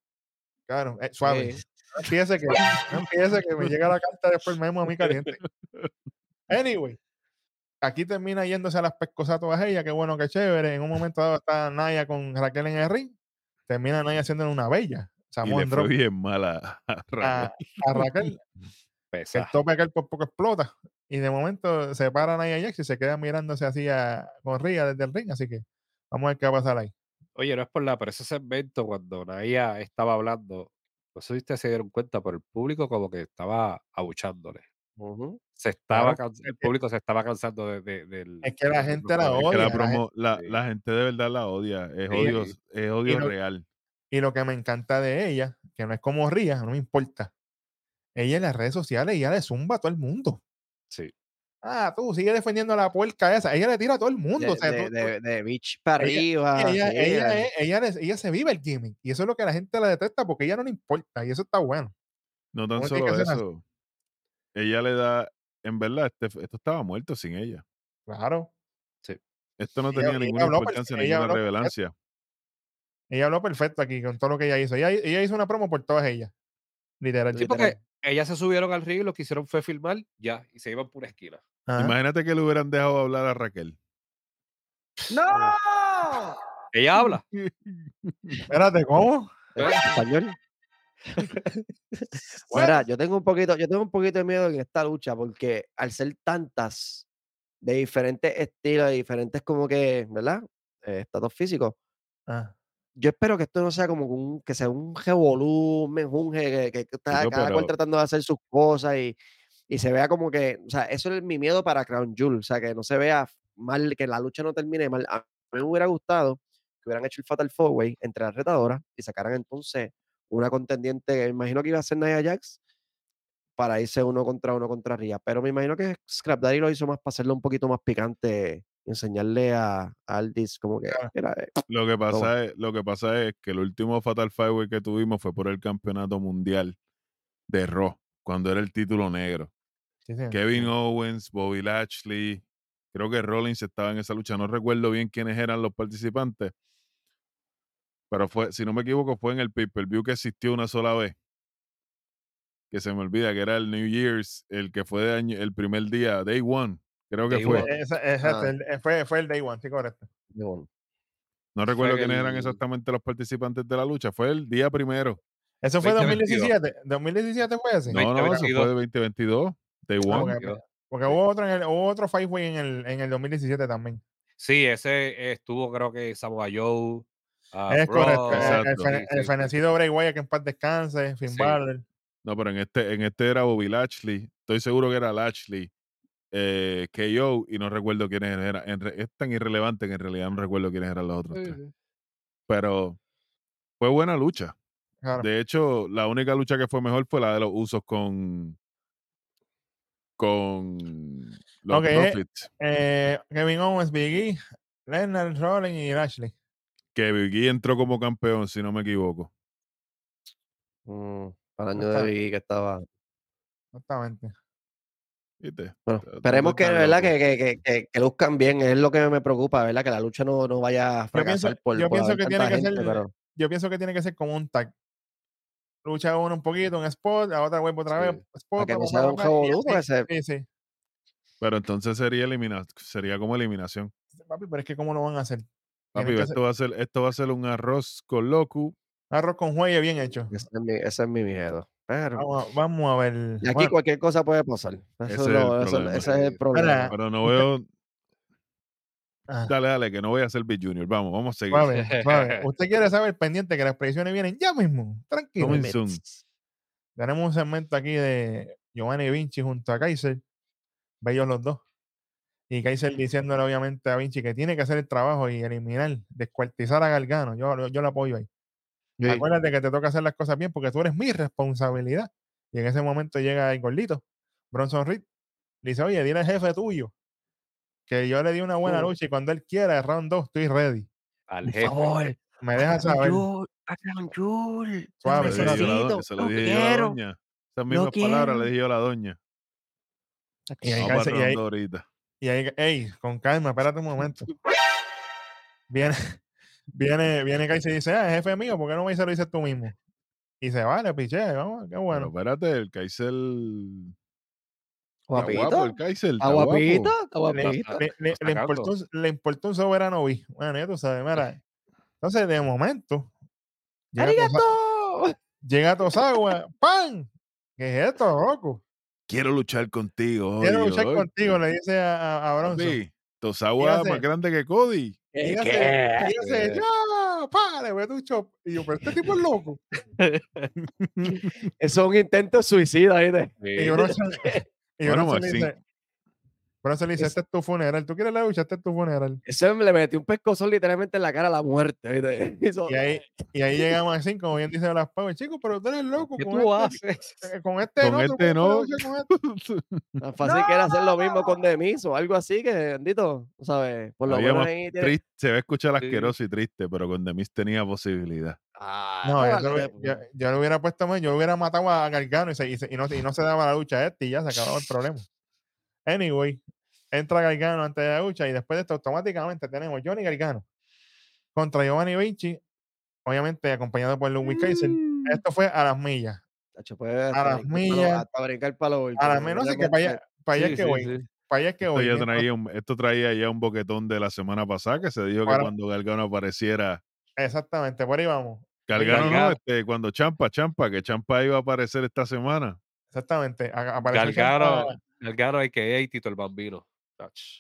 Claro, eh, suave. Sí. No empiece que, no empiece que me llega la carta después memo a mí caliente. Anyway, aquí termina yéndose a las pescosas todas ellas, qué bueno, qué chévere. En un momento dado está Naya con Raquel en el ring. Termina Naya haciendo una bella. Y Samoan le fue bien mala a a, Raquel. a Raquel. que el tope aquel por poco explota. Y de momento se para Naya Jax y se queda mirándose así a, con Ria desde el ring. Así que vamos a ver qué va a pasar ahí. Oye, no es por nada, pero ese segmento cuando Naya estaba hablando, no sé si ustedes se dieron cuenta, pero el público como que estaba abuchándole. Ujú. Se estaba Claro, el que- público se estaba cansando de. Es que la gente la promo. Es que la, odia, la gente de verdad la odia. Es odio, es odio lo- real. Y lo que me encanta de ella, que no es como Ria, no me importa. Ella en las redes sociales, ella le zumba a todo el mundo. Sí. Ah, tú sigue defendiendo a la puerca esa. Ella le tira a todo el mundo. De, o sea, de, tú- tú- de, de beach para ella- arriba. ella, sí, ella, ella, se vive el gimmick. Y eso es lo que la gente la detesta porque ella no le importa. Y eso está bueno. No tan solo así. eso. Ella le da, en verdad, este- esto estaba muerto sin ella. Claro. Esto no tenía ninguna importancia, ninguna perfecto. relevancia. Ella habló perfecto aquí con todo lo que ella hizo. Ella, ella hizo una promo por todas ellas. Literal. Sí, porque ellas se subieron al ring y lo que hicieron fue filmar ya y se iban por una esquina. Ajá. Imagínate que le hubieran dejado hablar a Raquel. ¡No! Ella habla. Espérate, ¿cómo? ¿En español? [laughs] Mira, yo tengo un poquito, yo tengo un poquito de miedo en esta lucha porque al ser tantas de diferentes estilos, de diferentes como que, ¿verdad? Eh, estatus físicos. Ah, Yo espero que esto no sea como un, que sea un revolú, un menjunje, que, que- que está Chico, cada cual pero- tratando de hacer sus cosas y, y se vea como que, o sea, eso es mi miedo para Crown Jewel, o sea, que no se vea mal, que la lucha no termine mal. A mí me hubiera gustado que hubieran hecho el Fatal Four Way entre las retadoras y sacaran entonces una contendiente, que me imagino que iba a ser Nia Jax, para irse uno contra uno contra Ria. Pero me imagino que Scrap Daddy lo hizo más para hacerlo un poquito más picante, enseñarle a, a Aldis como que, mira, eh, Lo que pasa es, lo que pasa es que el último Fatal Five que tuvimos fue por el campeonato mundial de Raw, cuando era el título negro. sí, sí. Kevin Owens, Bobby Lashley, creo que Rollins estaba en esa lucha. No recuerdo bien quiénes eran los participantes, pero fue, si no me equivoco, fue en el pay-per-view que existió una sola vez. Que se me olvida que era el New Year's, el que fue de año, el primer día, Day One, creo que Day fue. One. Esa- exacto, Ah. el- eh, fue, fue el day one, sí, correcto. No recuerdo quiénes eran exactamente los participantes de la lucha. Fue el día primero. Eso fue 2022. 2017. 2017 fue ese. No, no, eso 2022. fue de 2022. Day Ah, One. Porque hubo otro, en el, hubo otro Five Way en el, en el 2017 también. Sí, ese estuvo, creo que Samoa Joe. ah, es correcto. El- sí, sí, fenecido Bray Wyatt que en paz descanse. Finn Sí. Balor. No, pero en este, en este era Bobby Lashley. Estoy seguro que era Lashley. Eh, KO y no recuerdo quiénes eran. Es tan irrelevante que en realidad no recuerdo quiénes eran los otros sí, tres. sí. Pero fue buena lucha. Claro. De hecho, la única lucha que fue mejor fue la de los usos con con los Ok, eh, Profits. Eh, Kevin Owens, Big E, Leonard, Rollins y Lashley. Que Big E entró como campeón, si no me equivoco. mm, para el año de Biggie que estaba. Exactamente. ¿Viste? Bueno, esperemos que, ¿verdad? Que, que, que, que, luzcan bien, es lo que me preocupa, ¿verdad? Que la lucha no, no vaya a Yo pienso, fracasar por, yo por pienso haber que tiene que ser, pero yo pienso que tiene que ser como un tag. Lucha uno un poquito, un spot, la otra vuelve otra vez, Sí. spot, que no sea un revolú, así. porque se- Sí, sí. Pero entonces sería elimina sería como eliminación. Papi, pero es que ¿cómo lo van a hacer? Papi, esto va a ser, esto va a ser un arroz con locu. Arroz con juegue bien hecho. ese es mi, ese es mi miedo. Pero Vamos, a- vamos a ver. y aquí Bueno, cualquier cosa puede pasar. Eso Ese es eso- problema. ese es el problema. Pero no veo. ah, Dale, dale, que no voy a ser Big Junior. Vamos, vamos a seguir. Usted quiere saber pendiente que las predicciones vienen ya mismo. Tranquilo. Coming soon. Tenemos un segmento aquí de Giovanni Vinci junto a Kaiser. Bellos los dos. Y Kaiser diciéndole obviamente a Vinci que tiene que hacer el trabajo y eliminar, descuartizar a Gargano. Yo, yo lo apoyo ahí. Sí. Acuérdate que te toca hacer las cosas bien porque tú eres mi responsabilidad. Y en ese momento llega el gordito, Bronson Reed. Le dice, oye, dile al jefe tuyo que yo le di una buena lucha y cuando él quiera, el round 2, estoy ready. Al Por jefe. favor, Me deja saber. Jul, Suave, Se lo dije yo a la doña. Esas mismas palabras le dije yo a la doña. Y ahí, Vamos para Kaiser- y ahí- rondo ahorita. Y ahí, ey, con calma, espérate un momento. Viene, viene, viene Kaiser y dice, ah, jefe mío, ¿por qué no me dice lo dices tú mismo? Y se vale, piché, vamos, qué Pero bueno. espérate, el Kaiser. Guapito, guapo, el Kaiser. Está está guapo. guapito, está Le, guapito. le- le- le importó, un- le importó un soberano vi. Bueno, ya tú sabes, mira. [laughs] Entonces, de momento, llega, Tosa- ¡Arigato! llega [laughs] Tosagua, ¡pam! ¿Qué es esto, loco? Quiero luchar contigo. Quiero oye, luchar oye. contigo, le dice a, a, a Bronson. Tosawa hace? más grande que Cody. Y ¿Qué? hace, ¿Qué? y hace, ¿Qué? ¡ya! ¡Pa! Le meto un chop. Y yo, pero este tipo es loco. [laughs] Eso es un intento suicida ahí de. Y Sí. Bronson, y Bueno, Bronson le Maxine. dice, Bronson le dice, Es- este es tu funeral. ¿Tú quieres la lucha? Este es tu funeral. Eso le metió un pescozón literalmente en la cara a la muerte. [laughs] Y ahí, y ahí [laughs] llega Maxine, como bien dice las Power. Chicos, pero tú eres loco. ¿Qué con tú este, haces? eh, con este Con no. ¿tú este no. con [laughs] este? Tan fácil que era hacer lo mismo con Demis o algo así, que bendito, ¿sabes? Por lo menos más ahí tiene- Triste, se va a escuchar Sí. asqueroso y triste, pero con Demis tenía posibilidad. Ah, No, yo, lo hubiera- yo, yo le hubiera puesto más, yo hubiera matado a Gargano y, se- y se- y no, y no se daba la lucha a este y ya se acababa el problema. Anyway, entra Gargano antes de la lucha y después de esto automáticamente tenemos Johnny Gargano contra Giovanni Vinci, obviamente acompañado por Ludwig Kaiser. Mm. Esto fue a las millas. Tacho, pues, a las palo- millas. Hasta brincar para lo A las millas, no sé que para allá, para allá Sí, es que sí, voy. sí. Para allá es que Esto, voy. ya Entonces, traía un- esto traía ya un boquetón de la semana pasada que se dijo que cuando Gargano apareciera. Exactamente, por ahí vamos. Gargano no, este, cuando Champa, Champa, que Champa iba a aparecer esta semana. Exactamente. a- apareció Gargano, Ciampa- Gargano hay que Tito el Bambino.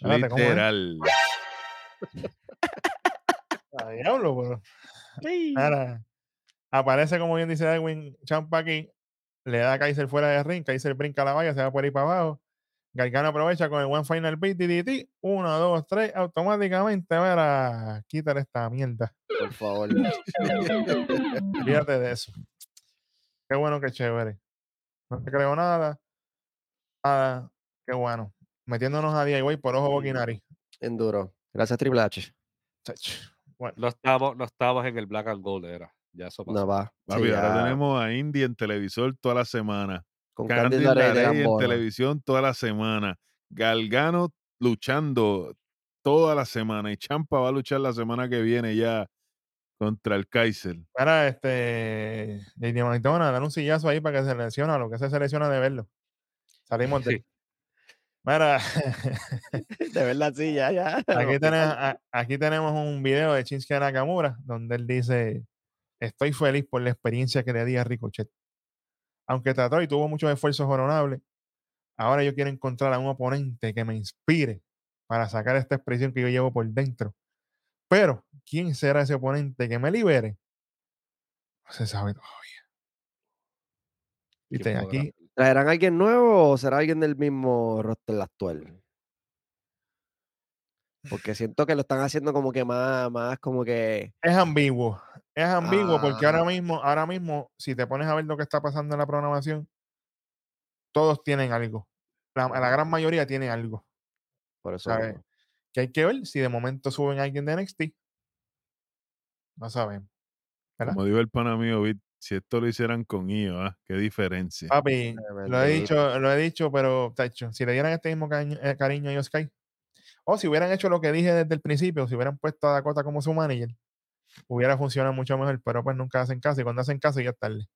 Literal. a diablo, pero. Sí. Ahora, aparece, como bien dice Edwin Champa aquí, le da a Kaiser fuera de ring, Kaiser brinca la valla, se va por ahí para abajo. Gargano aprovecha con el One Final Beat, DDT, uno, dos, tres, automáticamente, mira, quítale esta mierda. Por favor. [laughs] Fíjate de eso. Qué bueno, qué chévere. No te creo nada. Nada, qué bueno. Metiéndonos a DIY por ojo, boca y nariz. En duro. Gracias, Triple H. Bueno, No estamos, no estamos en el Black and Gold era. Ya eso pasó. No va. Papi, Sí, ahora ya, tenemos a Indy en televisor toda la semana. con LeRae en televisión toda la semana. Galgano luchando toda la semana. Y Champa va a luchar la semana que viene ya contra el Kaiser. Para este. JD Maitona, dar un sillazo ahí para que se lesiona lo que se selecciona de verlo. Salimos de. Sí. Mira, [laughs] De verdad, sí, ya, ya. [laughs] aquí, [laughs] tenemos, a- aquí tenemos un video de Shinsuke Nakamura donde él dice: Estoy feliz por la experiencia que le di a Ricochet. Aunque trató y tuvo muchos esfuerzos honorables, ahora yo quiero encontrar a un oponente que me inspire para sacar esta expresión que yo llevo por dentro. Pero, ¿quién será ese oponente que me libere? No se sabe todavía. ¿Quién Viste, aquí? ¿Traerán a alguien nuevo o será alguien del mismo roster actual? Porque siento que lo están haciendo como que más, más como que. es ambiguo. Es ambiguo porque ahora Ah. mismo, ahora mismo, si te pones a ver lo que está pasando en la programación, todos tienen algo. La, la gran mayoría tiene algo. Por eso. Que hay que ver si de momento suben a alguien de NXT. No. ¿Verdad? Como dijo el pana mío, Vic, Si esto lo hicieran con IO, qué diferencia. Papi, lo he dicho, lo he dicho, pero tacho, si le dieran este mismo eh, cariño a Io Sky, o si hubieran hecho lo que dije desde el principio, si hubieran puesto a Dakota como su manager, hubiera funcionado mucho mejor, pero pues nunca hacen caso y cuando hacen caso ya es tarde.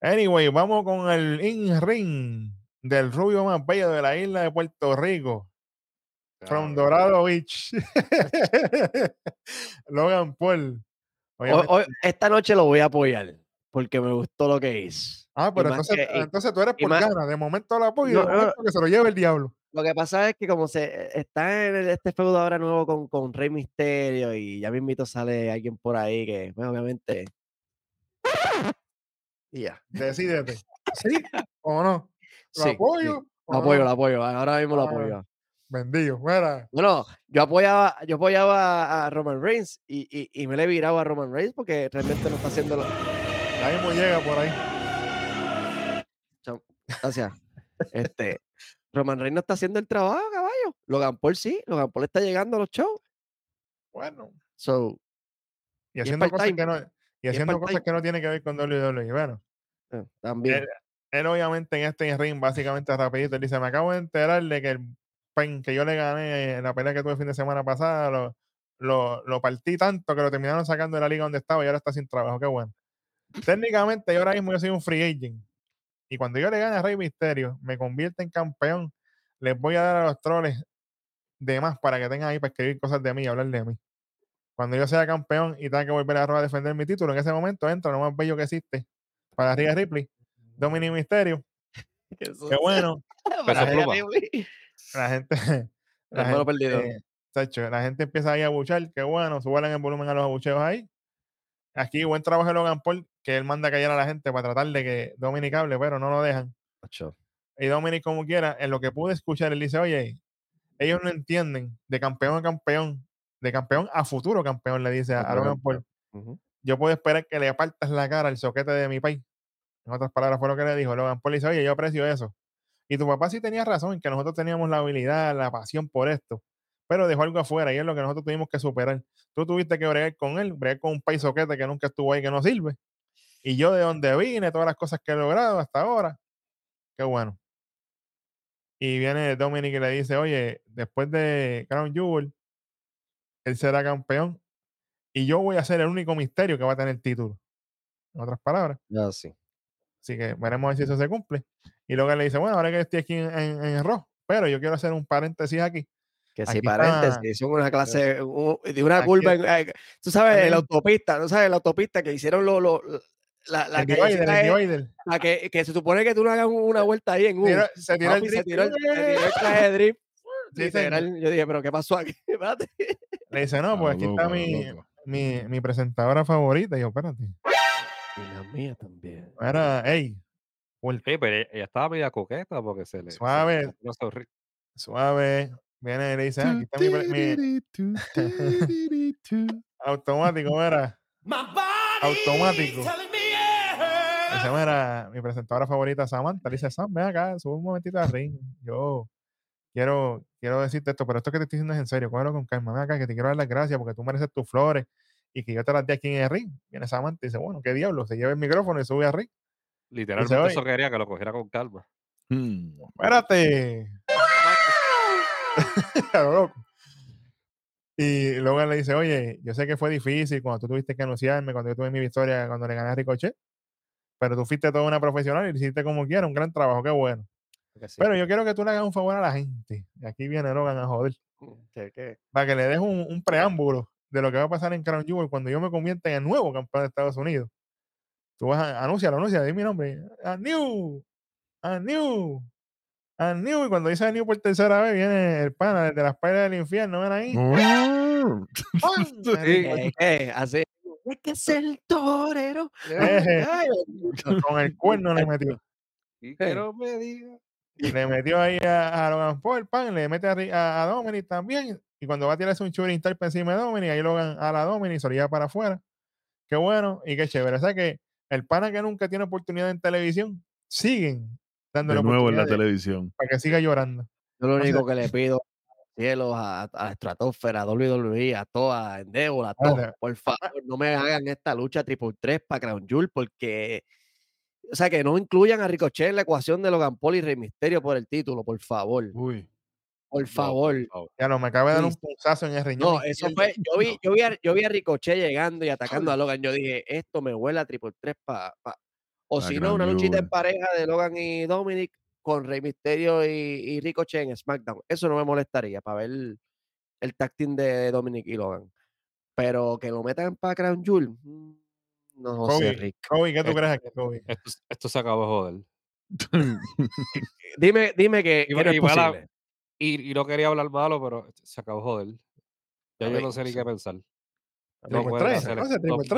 Anyway, vamos con el in-ring del rubio más bello de la isla de Puerto Rico, from. Dorado Beach. [laughs] Logan Paul. Hoy- esta noche lo voy a apoyar porque me gustó lo que hizo. ah, pero entonces, que- entonces tú eres por más-. De momento lo apoyo No, de no, momento que se lo lleve el diablo. Lo que pasa es que como se está en este feudo ahora nuevo con, con Rey Misterio y ya mismito sale alguien por ahí que, pues, obviamente. Y ya. Decídete. ¿Sí o no? ¿Lo Sí, apoyo? sí. Lo apoyo, no? lo apoyo. Ahora mismo lo Ah. apoyo. Bendigo. Mira, Bueno, yo apoyaba, yo apoyaba a Roman Reigns y, y, y me le he virado a Roman Reigns porque realmente no está haciendo lo. Ya mismo llega por ahí. Gracias. Este, Roman Reigns no está haciendo el trabajo, caballo. Logan Paul sí, Logan Paul está llegando a los shows. Bueno. So, Y haciendo cosas que no, y haciendo cosas que no tienen que ver con WWE. Bueno, eh, también. él, él obviamente en este ring, básicamente rapidito, él dice, me acabo de enterar de que el pen que yo le gané en la pelea que tuve el fin de semana pasada, lo, lo, lo partí tanto que lo terminaron sacando de la liga donde estaba y ahora está sin trabajo. Qué bueno. Técnicamente, yo ahora mismo yo soy un free agent. Y cuando yo le gane a Rey Misterio, me convierte en campeón, les voy a dar a los troles de más para que tengan ahí para escribir cosas de mí y hablar de mí. Cuando yo sea campeón y tenga que volver a, a defender mi título, en ese momento entra lo más bello que existe para Rhea Ripley, Dominic Misterio. [laughs] Qué bueno. [laughs] Para la gente, [laughs] la gente, perdido. eh, tacho, la gente empieza ahí a buchar, qué bueno, suban el volumen a los abucheos ahí. Aquí buen trabajo de Logan Paul, que él manda a callar a la gente para tratar de que Dominic hable, pero no lo dejan. Y Dominic, como quiera, en lo que pude escuchar, él dice, oye, ellos no entienden de campeón a campeón, de campeón a futuro campeón, le dice a, Logan Paul. Yo puedo esperar que le apartas la cara al soquete de mi país. En otras palabras, fue lo que le dijo. Logan Paul dice, oye, yo aprecio eso. Y tu papá sí tenía razón en que nosotros teníamos la habilidad, la pasión por esto. Pero dejó algo afuera y es lo que nosotros tuvimos que superar. Tú tuviste que bregar con él, bregar con un país soquete que nunca estuvo ahí, que no sirve. Y yo de donde vine, todas las cosas que he logrado hasta ahora. Qué bueno. Y viene Dominic y le dice, oye, después de Crown Jewel, él será campeón y yo voy a ser el único misterio que va a tener título. En otras palabras. Ya sí. Así que veremos a ver si eso se cumple. Y luego le dice, bueno, ahora que estoy aquí en, en, en Raw, pero yo quiero hacer un paréntesis aquí. Que si paréntesis, son una clase de una Aquí- curva. en- eh, tú sabes, aquí- la autopista, ¿no sabes? La autopista que hicieron lo, lo- la, divider, divider. la que, que se supone que tú no hagas un- una vuelta ahí en un. Tira- se tiró el se tiró el, se tiró el traje de drift. [laughs] Literal. Yo dije, pero ¿qué pasó aquí? [laughs] Le dice, no, pues aquí está mi, mi, mi presentadora favorita. Y yo, espérate. Y la mía también. Era, hey, Sí, pero ella- estaba media coqueta porque se le. se le Suave. Viene y le dice, ah, aquí está mi, [laughs] automático, era automático. Dice, mira, mi presentadora favorita, Samantha, le dice, Sam, ven acá, sube un momentito al ring. Yo quiero, quiero decirte esto, pero esto que te estoy diciendo es en serio, cógelo con calma, ven acá, que te quiero dar las gracias porque tú mereces tus flores y que yo te las di aquí en el ring. Viene Samantha y dice, bueno, qué diablo, se lleva el micrófono y sube al ring. Literalmente eso quería que lo cogiera con calma. Hmm. Espérate. [laughs] A lo loco. Y luego le dice, oye, yo sé que fue difícil cuando tú tuviste que anunciarme, cuando yo tuve mi victoria, cuando le gané a Ricochet, pero tú fuiste toda una profesional y lo hiciste como quieras, un gran trabajo, qué bueno. Sí. Pero yo quiero que tú le hagas un favor a la gente. Y aquí viene Logan a joder. Que- Para que le des un, un preámbulo de lo que va a pasar en Crown Jewel cuando yo me convierta en el nuevo campeón de Estados Unidos. Tú vas a anunciarlo, anuncia, di mi nombre. A New, a New, a New. Y cuando dice a New por tercera vez, viene el pana desde las paredes del infierno. Ven ahí. que- [laughs] que así. Es que es el torero. Eje, Ay, Con el cuerno le metió. Y que no me diga. Le metió ahí a, a Logan Paul, pan, le mete a, a, a Dominic también. Y cuando va a tirarse un star por encima de Dominic, ahí Logan a la Dominic lleva para afuera. Qué bueno y qué chévere. O sea que el pana que nunca tiene oportunidad en televisión, siguen dándole De nuevo en la televisión. para que siga llorando. Yo lo único que le pido cielos, a, a la estratosfera, a WWE, a toda, a Endeavor, a todo. Espérate, Por favor, no me hagan esta lucha triple 3 para Crown Jewel porque, o sea, que no incluyan a Ricochet en la ecuación de Logan Paul y Rey Misterio por el título, por favor, Uy. por No, favor. Ya lo me acaba de dar un punzazo en el riñón. No, eso fue, yo vi, yo vi, a, yo vi a Ricochet llegando y atacando a Logan. Yo dije, esto me huele a triple 3 para. O si no, una luchita en pareja de Logan y Dominic con Rey Misterio y, y Ricochet en SmackDown. Eso no me molestaría para ver el, el tag team de Dominic y Logan. Pero que lo metan para Crown Jewel, mm, no sé, Rick. Kobe, ¿qué tú crees aquí, Kobe? Esto, esto se acabó de joder. [laughs] Dime, dime que, que Igual- no. Y, y no quería hablar malo, pero se acabó de joder. Ya yo no sé ni qué pensar. No pueden, hacer, no,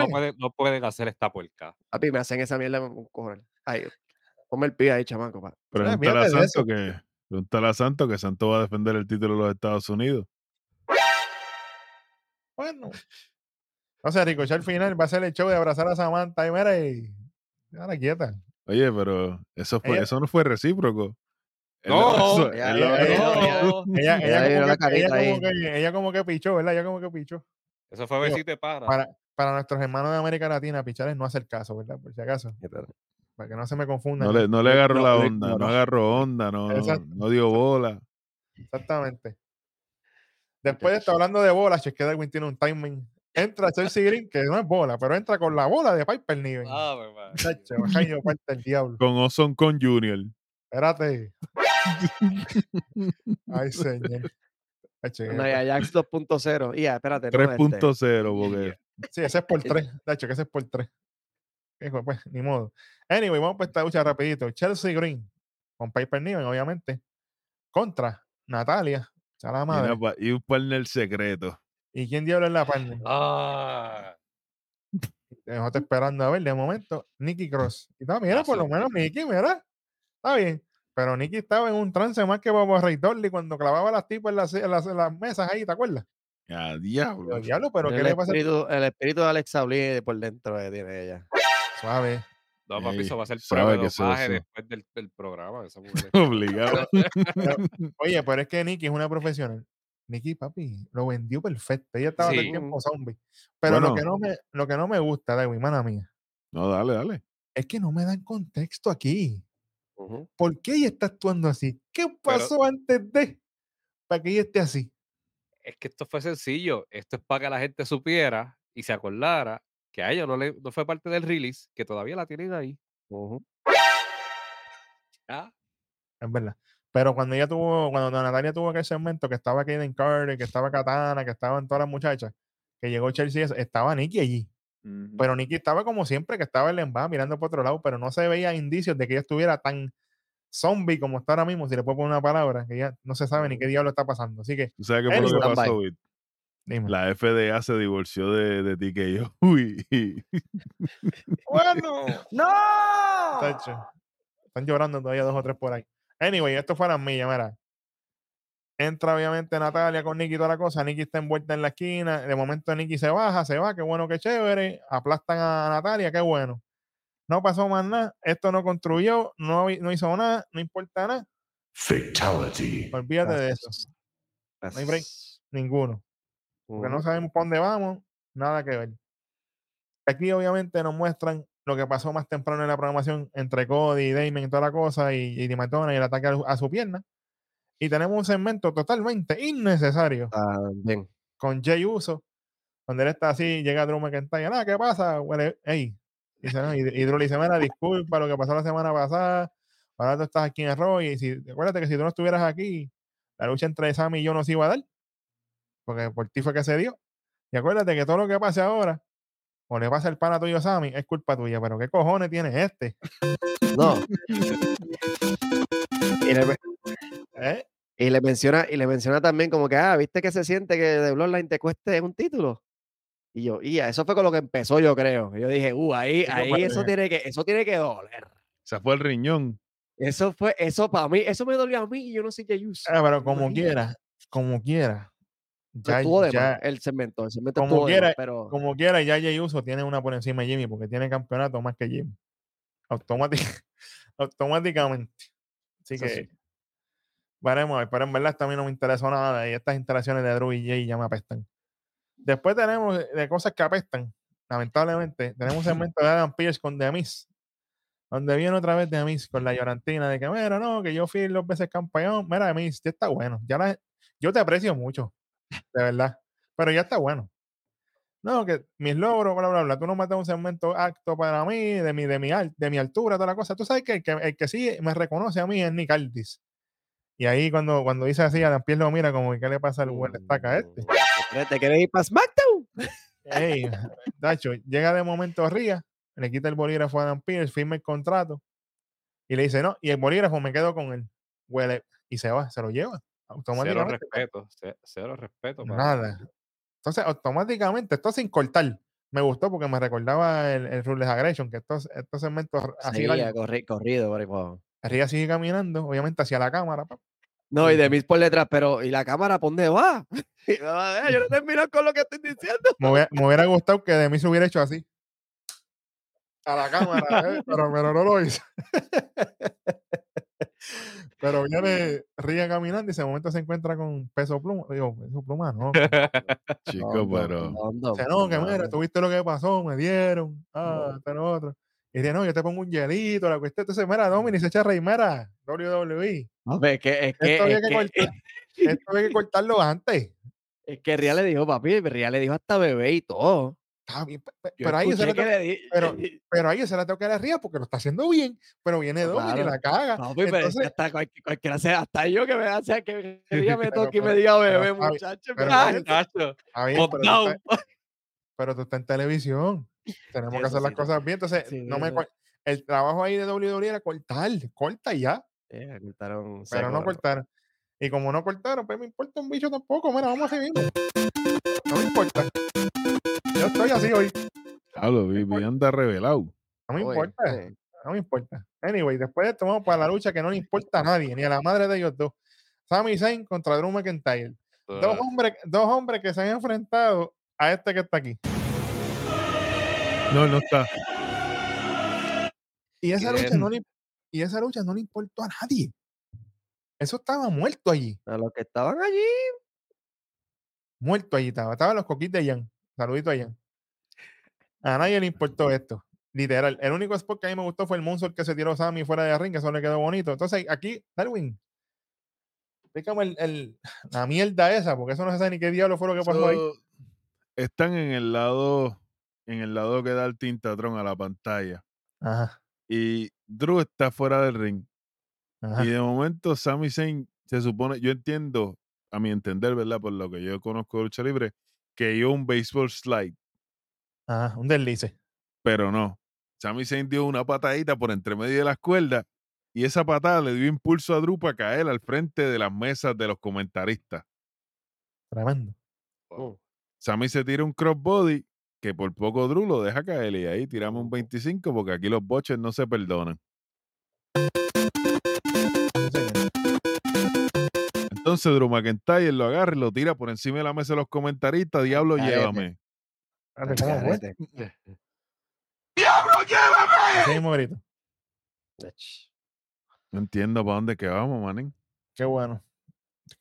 pueden, no pueden hacer esta puerca. Papi, me hacen esa mierda con cojones. Ay, ponme el pie ahí, chamaco. pa. Pregúntale a Santo que. Pregúntale a Santo que Santo va a defender el título de los Estados Unidos. Bueno. O sea, Ricochet al final va a hacer el show de abrazar a Samantha y mira y. Déjala quieta. Oye, pero eso fue, Ella- eso no fue recíproco. No, ella como que pichó, ¿verdad? Ella como que pichó. Eso fue Digo, besito de pana. Para, para nuestros hermanos de América Latina, pichar es no hacer caso, ¿verdad? Por si acaso. Para que no se me confundan. No le, no le agarró No, la onda, no ignoró. agarró onda, no, no dio bola. Exactamente. Después de estar hablando de bola, Cheque Darwin tiene un timing. Entra Chelsea Green, que no es bola, pero entra con la bola de Piper Niven. Ah, el diablo. Con Ozone con Junior. Espérate. [laughs] Ay, señor. Una Ajax 2.0. Y ya, espérate. no, este, 3.0, porque Sí, ese es por [laughs] tres. De hecho, que ese es por tres. Hijo, pues, ni modo. Anyway, vamos para esta lucha rapidito. Chelsea Green, con Piper Niven, obviamente, contra Natalia, la y, madre. y un partner secreto. ¿Y quién diablo es la partner? Ah, Nosotros esperando a ver, de momento, Nicky Cross. Y está, mira, por lo menos Nicky, mira. Está bien. Pero Nicky estaba en un trance más que Bobo Ray Dolly cuando clavaba las tipas en las, en las, en las mesas ahí, ¿te acuerdas? Ya, Yo, diablo. diablo, pero ¿qué el, le pasa? espíritu, el espíritu de Alexa Bliss por dentro que tiene ella. Suave. no, papi, Ey, eso va a ser de que eso- después del, del programa. Esa mujer. [laughs] Obligado. [laughs] Oye, pero es que Nicky es una profesional. Nicky, papi, lo vendió perfecto. Ella estaba todo el Sí. tiempo zombie. Pero lo, que no me, lo que no me gusta, Darwin, mana mía, No, dale, dale. es que no me dan contexto aquí. ¿Por qué ella está actuando así? ¿Qué pasó antes de para que ella esté así? es que esto fue sencillo. Esto es para que la gente supiera y se acordara que a ella no, le, no fue parte del release, que todavía la tienen ahí. Ah, Es verdad. Pero cuando ella tuvo, cuando Natalia tuvo aquel segmento que estaba Kaden Carter, que estaba Katana, que estaban todas las muchachas, que llegó Chelsea, estaba Nicky allí. Pero Nicky estaba como siempre, que estaba en el emba mirando por otro lado, pero no se veía indicios de que ella estuviera tan zombie como está ahora mismo, si le puedo poner una palabra, que ya no se sabe ni qué diablo está pasando. Así que, ¿Tú sabes qué fue lo que pasó, dime. La FDA se divorció de, de TKO. [laughs] Uy. Bueno, [laughs] ¡No! Están llorando todavía dos o tres por ahí. Anyway, esto fue a las millas, mira. Entra obviamente Natalia con Nicky y toda la cosa. Nicky está envuelta en la esquina. De momento Nicky se baja, se va, qué bueno, qué chévere. Aplastan a Natalia, qué bueno. No pasó más nada. Esto no construyó, no, no hizo nada, no importa nada. Fatality. Olvídate de eso. hay break. Ninguno. Porque no sabemos para dónde vamos, nada que ver. Aquí obviamente nos muestran lo que pasó más temprano en la programación entre Cody, Damon y toda la cosa y, y Dimatona y el ataque a, a su pierna. Y tenemos un segmento totalmente innecesario También. con Jay Uso, donde él está así, llega Drew McIntyre, nada, ¿qué pasa? Huele, ey. Dice, no, y, y Drew le dice, mira, disculpa lo que pasó la semana pasada, ahora tú estás aquí en Raw y si, acuérdate que si tú no estuvieras aquí, la lucha entre Sammy y yo no se iba a dar, porque por ti fue que se dio. Y acuérdate que todo lo que pase ahora, o le pasa el pana tuyo a Sammy, es culpa tuya, pero ¿qué cojones tiene este? No. [laughs] Y ¿Eh? y le menciona, y le menciona también como que, ah, ¿viste que se siente que de Bloodline te cueste un título? Y yo, y eso fue con lo que empezó, yo creo. Yo dije, uh, ahí, Sí, ahí eso tiene que, eso tiene que doler. Se fue el riñón. Eso fue, eso para mí, eso me dolió a mí y yo no sé qué uso. Ah, pero como quiera, como quiera. Ya, ya- el segmento, el segmento como quiera- pero como quiera, ya Jay Uso tiene una por encima de Jimmy porque tiene campeonato más que Jimmy. Automátic- [laughs] automáticamente. Así Eso que sí. Veremos, a ver, pero en verdad esto a mí no me interesó nada y estas instalaciones de Drew y Jay ya me apestan. Después tenemos de- cosas que apestan, lamentablemente. Tenemos un [laughs] segmento de Adam Pierce con The Miz, donde viene otra vez The Miz con la llorantina de que, mira, no, que yo fui dos veces campeón. Mira, The Miz, ya está bueno. Ya la- yo te aprecio mucho, de verdad, pero ya está bueno. No, que mis logros, bla, bla, bla. Tú no metes un segmento acto para mí, de mi, de mi, de mi altura, toda la cosa. Tú sabes que el, que el que sí me reconoce a mí es Nick Aldis. Y ahí cuando, cuando dice así, Adam Pierce lo mira como, ¿qué le pasa al buen estaca este? ¿Te- ¿Te quieres ir para SmackDown? Ey, [laughs] Dacho, llega de momento Ría, le quita el bolígrafo a Adam Pierce, firma el contrato y le dice, no, y el bolígrafo me quedo con él. Huele, y se va, se lo lleva. Cero respeto, ce- cero respeto. para- Nada. Entonces, automáticamente, esto sin cortar. Me gustó porque me recordaba el, el Ruthless Aggression, que estos, estos segmentos así, Seguía, largos. corri- corrido por ahí. Ría sigue caminando, obviamente hacia la cámara. pa. No, y de mis por detrás, pero ¿y la cámara por dónde va? [laughs] "Ah, yo no [laughs] termino con lo que estoy diciendo. Me hubiera, me hubiera gustado que de mí se hubiera hecho así. A la cámara, ¿eh? pero, pero no lo hizo. [laughs] pero viene Ría caminando y ese momento se encuentra con peso pluma. Digo, peso pluma, no. Chico, pero. Dice, no, que mira, tuviste lo que pasó, me dieron. Ah, esto, lo otro. Y dice, no, yo te pongo un hielito, la cuestión. Entonces, mira, Dominic se echa a reír, mira, WWE. No, es que, es que, Esto había es que, que, cortar, esto había que cortarlo antes. es que Ria le dijo, papi, Ria le dijo hasta bebé y todo. Está bien, pero ahí se que tengo- le di- pero- [laughs] pero ahí se la tengo que dar a Ría porque lo está haciendo bien. Pero viene No, Dominic y la caga. Papi, pero es que Entonces, hasta cual- cualquiera sea, hasta yo que me hace que [laughs] Ria me Pero- toque y me pero- diga pero bebé, está muchacho. pero está está bien, pop pero, tú down. Pero tú estás en televisión. Tenemos Sí, que hacer las sí, cosas bien. Entonces, sí, no me el trabajo ahí de WWE era cortar, corta ya. Eh, cortaron pero seco, no cortaron. Y como no cortaron, pues me importa un bicho tampoco. Mira, vamos a seguir. No me importa. Yo estoy así hoy. Hablo, Vivi anda revelado. No me Oye, importa. eh, No me importa. Anyway, después de esto vamos para la [laughs] lucha que no le importa a nadie, ni a la madre de ellos dos. Sami Zayn contra Drew McIntyre. Dos Ah, hombres, dos hombres que se han enfrentado a este que está aquí. No, no está. Y esa lucha no le, y esa lucha no le importó a nadie. Eso estaba muerto allí. A los que estaban allí. Muerto allí estaba. Estaban los coquitos de Jan. Saludito a Jan. A nadie le importó esto. Literal. El único spot que a mí me gustó fue el Moonsault que se tiró Sammy fuera de ring, que eso le quedó bonito. Entonces, aquí, Darwin, explícame el, el- la mierda esa, porque eso no se sabe ni qué diablo fue lo que pasó ahí. Están en el lado, en el lado que da el tintatrón a la pantalla. Ajá, Y Drew está fuera del ring. ajá. Y de momento Sami Zayn se supone, yo entiendo, a mi entender, ¿verdad? Por lo que yo conozco de lucha libre, que dio un baseball slide, Ajá, un deslice. pero no. Sami Zayn dio una patadita por entre medio de las cuerdas y esa patada le dio impulso a Drew para caer al frente de las mesas de los comentaristas. Tremendo. Oh, Sami se tira un crossbody que por poco Drew lo deja caer y ahí tiramos un 25 porque aquí los boches no se perdonan. Entonces Drew McIntyre lo agarra y lo tira por encima de la mesa de los comentaristas. Diablo, llévame. Grito. Ach. No entiendo para dónde que vamos, manín. Qué bueno.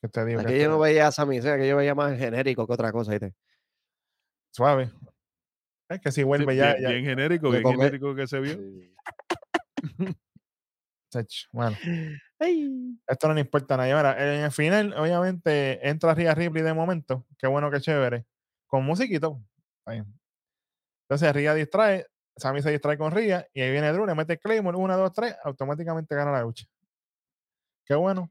Que te digo que Aquí yo no veía a Sami que yo veía más genérico que otra cosa. ¿viste? Suave. Es que si Sí, vuelve ya, bien, ya- bien genérico, bien genérico que se vio. sí. [laughs] Bueno, Ay. esto no le importa a nadie. Ahora, en el final, obviamente, entra Rhea Ripley de momento. Qué bueno, qué chévere. Con musiquito. Entonces Rhea distrae, Sammy se distrae con Rhea y ahí viene Drew, le mete Claymore, una, dos, tres, automáticamente gana la lucha. Qué bueno,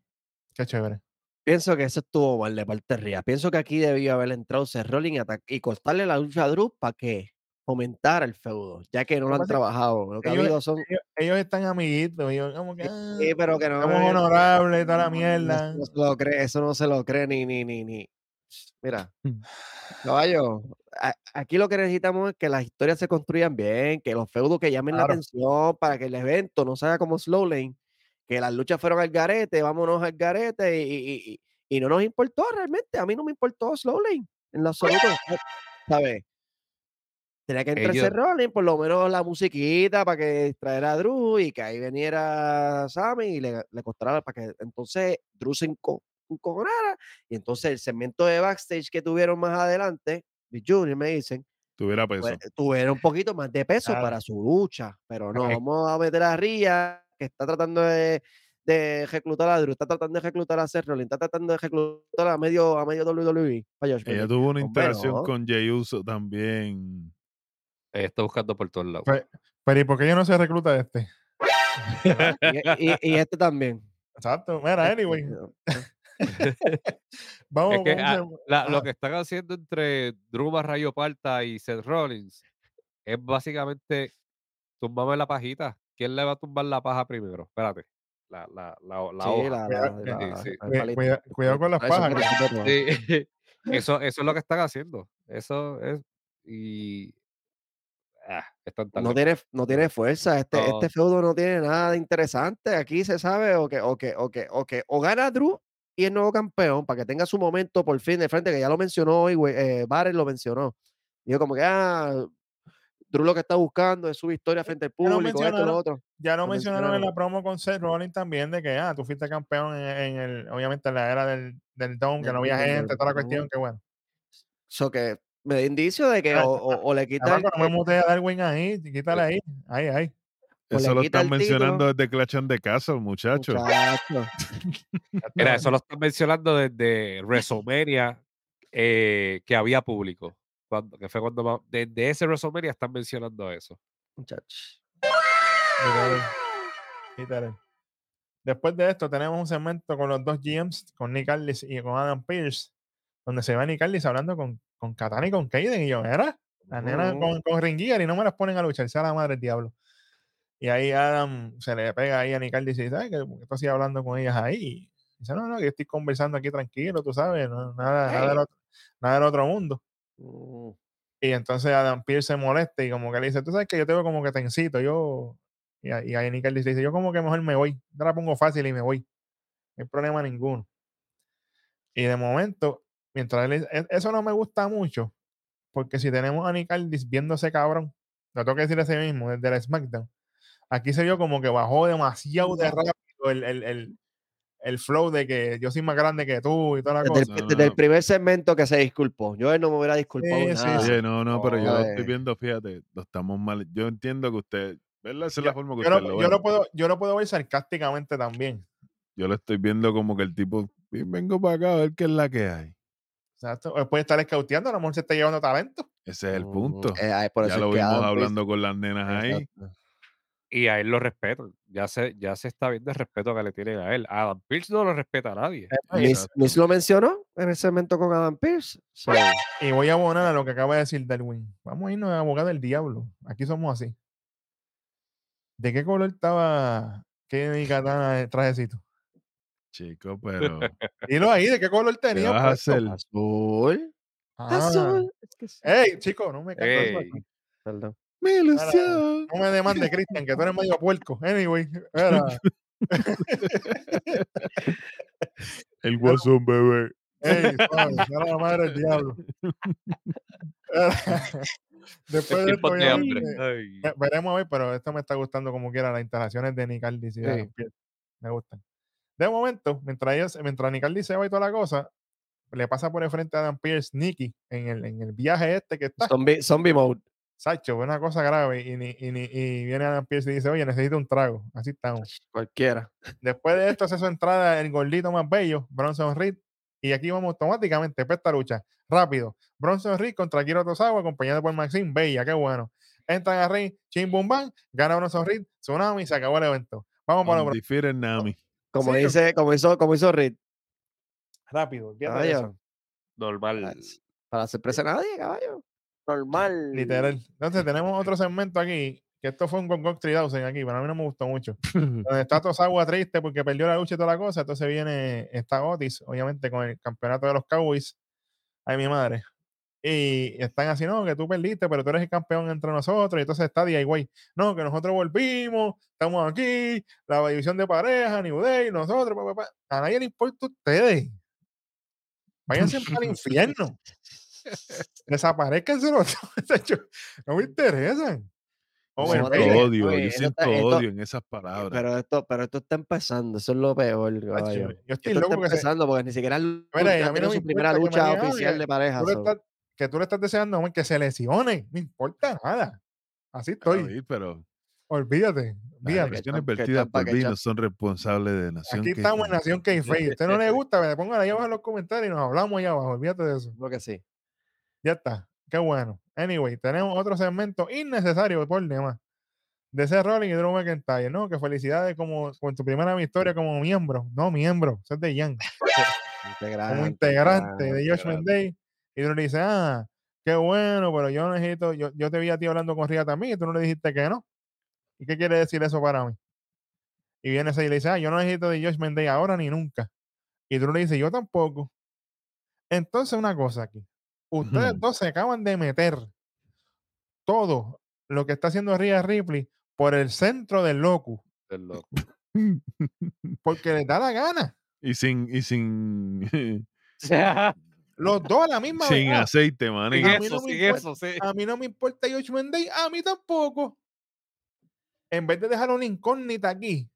qué chévere. Pienso que eso estuvo mal de parte de Ria. Pienso que aquí debió haber entrado Seth Rollins y, cortarle la lucha a Drew para que fomentara el feudo, ya que no Lo han pasa trabajado. Lo que ha ellos- habido son. Ellos, ellos están amiguitos, ellos como que ah, Sí, pero que no. somos es- honorables, toda la mierda. no se lo cree, eso no se lo cree ni, ni, ni, ni. Mira, Mm. caballo, a- aquí lo que necesitamos es que las historias se construyan bien, que los feudos que llamen la atención para que el evento no sea como Slow Lane, que las luchas fueron al garete, vámonos al garete y, y- y- y no nos importó realmente. A mí no me importó Slow Lane en lo absoluto. [laughs] ¿Sabes? Tenía que entrar Seth Rollins, por lo menos la musiquita para que distrajera a Drew y que ahí viniera Sammy y le, le costara para que entonces Drew se enco- encojonara. Y entonces el segmento de backstage que tuvieron más adelante, Big Junior me dicen, Tuviera peso. pues, tuviera un poquito más de peso Claro. para su lucha. Pero no, Ok. vamos a meter a Ria, que está tratando de, de reclutar a Drew, está tratando de reclutar a Seth Rollins, está tratando de reclutar a medio, a medio WWE. Josh Ella tuvo una interacción no. con Jey Uso también. Ella está buscando por todos lados. Pero ¿y por qué yo no se recluta de este? y, y- y este también. Exacto. Mira, anyway. [laughs] Vamos Es que con un ah, la- lo que están haciendo entre Drew Rayo Parta y Seth Rollins es básicamente tumbarme la pajita. ¿Quién le va a tumbar la paja primero? Espérate. La, la, la, la Sí, hoja. la, Cuidado, [laughs] la- sí, la- sí. cuidado con las palito. Eso, pajas, [laughs] eso, eso es lo que están haciendo. Eso es. Y. ah, están tan No tiene, no tiene fuerza. Este, No. este feudo no tiene nada de interesante. Aquí se sabe o que, o que, o que, o que, o gana Drew y el nuevo campeón para que tenga su momento por fin de frente, que ya lo mencionó hoy, eh, Barrett lo mencionó. Dijo como que, ah, Drew lo que está buscando es su victoria frente al público, esto y lo otro. Ya lo Lo mencionaron en la promo con Seth Rollins también de que, ah, tú fuiste campeón en, en el, obviamente en la era del, del Dome, que no había gente, toda la cuestión, que bueno. So que me da indicio de que Ah, o, o- o le quita el, Chamaco, no me el- mute a Darwin ahí, quítale ahí, ahí, ahí. O Eso lo están el mencionando desde Clash and the Castle, muchachos. muchacho. [laughs] Mira, eso lo están mencionando desde WrestleMania eh, que había público. Cuando, que fue cuando desde ese WrestleMania están mencionando eso. muchacho. Quítale, quítale. Después de esto tenemos un segmento con los dos GMs, con Nick Aldis y con Adam Pierce, donde se ve a Nick Aldis hablando con, con Katana y con Kaiden, y yo, ¿era? Las nenas Ujú. con, con Ring Gear y no me las ponen a luchar, sea la madre del diablo. Y ahí Adam se le pega ahí a Nick Aldis y dice, ¿sabes que tú así hablando con ellas ahí? Y dice, no, no, que estoy conversando aquí tranquilo, tú sabes, no, nada, nada, del otro, nada del otro mundo. Mm, Y entonces Adam Pierce se molesta y como que le dice, tú sabes que yo te veo como que te incito, yo... Y, y ahí Nickel dice, yo como que mejor me voy, yo la pongo fácil y me voy. No hay problema ninguno. Y de momento, mientras él, e- eso no me gusta mucho, porque si tenemos a Nick Aldis viendo ese cabrón, lo tengo que decir ese mismo, desde el SmackDown, aquí se vio como que bajó demasiado de rápido el, el, el, el flow de que yo soy más grande que tú y toda la Desde, cosa. el, No, desde el no. primer segmento que se disculpó. Yo él no me hubiera disculpado Sí, nada. sí. Oye, no, no, pero yo lo estoy viendo, fíjate, lo estamos mal. Yo entiendo que usted, ¿verdad? Esa es Yo, la forma que yo usted lo, lo yo lo puedo, yo lo puedo ver sarcásticamente también. Yo lo estoy viendo como que el tipo, "Sí, vengo para acá a ver qué es la que hay. Exacto. O puede estar escauteando, a lo mejor se está llevando talento. Ese es el Mm, punto. eh, por ya eso lo vimos hablando con las nenas ahí. Y a él lo respetan. Ya se, ya se está viendo el respeto que le tienen a él. Adam Pierce no lo respeta a nadie. Miss, Exacto. Miss lo mencionó en el segmento con Adam Pierce. So, Y voy a abonar a lo que acaba de decir Darwin. Vamos a irnos a abogado del diablo. Aquí somos así. ¿De qué color estaba Kenny Katana el trajecito? Chico, pero [laughs] Dilo ahí, ¿de qué color ¿qué tenía? vas a azul. Ah. Azul. Es que sí. Ey, chico, no me Ey. Perdón. Mi ilusión. No me demandes, Cristian, que tú eres medio puerco. Anyway, era, El guasón, bebé. ey, suave, era la madre del diablo. Era- [laughs] Después de esto, de hambre. obviamente, Ay. Ve- Veremos a ver, pero esto me está gustando como quiera, las instalaciones de Nicaldi y Sí. Me gustan. De momento, mientras ellos, mientras Nicaldi se va y toda la cosa, le pasa por el frente a Adam Pierce, Nicky, en el, en el viaje este que está. Zombie, zombie mode. Sacho, una cosa grave. Y, y, ni- y viene Adam Pierce y dice, oye, necesito un trago. Así estamos. Cualquiera. Después de esto hace su entrada el gordito más bello, Bronson Reed. Y aquí vamos automáticamente esta lucha. Rápido. Bronson Reed contra Kiro Tosawa, acompañado por Maxine Bella. Qué bueno. Entran a Rey, Chim Bum Bam, gana Bronson Reed, Tsunami, se acabó el evento. Vamos para lo Undefeated Nami. Como Sí, dice, como hizo, como hizo Reed. rápido. de eso. Caballo. Normal. Para la sorpresa de nadie, caballo. Normal. Literal. Entonces tenemos otro segmento aquí, que esto fue un Gong Gong 3000 aquí, pero a mí no me gustó mucho. [laughs] Donde está Tosawa triste porque perdió la lucha y toda la cosa, entonces viene esta Otis, obviamente con el campeonato de los Cowboys. Ay, mi madre. Y están así, no, que tú perdiste, pero tú eres el campeón entre nosotros. Y entonces está DIY. No, que nosotros volvimos, estamos aquí, la división de pareja, New Day, nosotros, pa, pa, pa. A nadie le importa a ustedes. Váyanse para el [laughs] infierno. Desaparezcanse los [laughs] dos. tacho, No me interesan. No, Bailey, odio, oye, yo siento está- esto- odio en esas palabras. Pero esto, pero esto está empezando, eso es lo peor. Yo estoy Esto loco está se- empezando porque ni siquiera Mira, su primera lucha digan, "Ah, oficial de pareja. tú le so. estás- que tú le estás deseando hombre, que se lesione. No importa nada. Así estoy. Pero Olvídate. Champa, que vertidas por mí no son responsables de Nación Aquí estamos en. Nación k Si a usted no le [laughs] gusta, me pongan ahí abajo en los comentarios y nos hablamos allá abajo. Olvídate de eso. Creo que sí. Ya está. Qué bueno. Anyway, tenemos otro segmento innecesario por demás. De ese Rolling y Drew McIntyre, ¿no? Que felicidades como con tu primera victoria como miembro. No, miembro. Eso es de Young. Integrante, Como integrante de Josh integrante. Day. Y tú le dices, ah, qué bueno, pero yo necesito, yo, yo te vi a ti hablando con Ria también y tú no le dijiste que no. ¿Y qué quiere decir eso para mí? Y viene ese y le dice, ah, yo no necesito de Josh Day ahora ni nunca. Y tú le dices, yo tampoco. Entonces, una cosa aquí. Ustedes dos se acaban de meter todo lo que está haciendo Rhea Ripley por el centro del locus, Es loco. porque les da la gana. y sin, y sin, [laughs] Los dos a la misma sin. Ah, aceite, manín. A mí eso, no me sin importa. eso, sí. A mí no me importa Josh Day, a mí tampoco. En vez de dejar una incógnita aquí,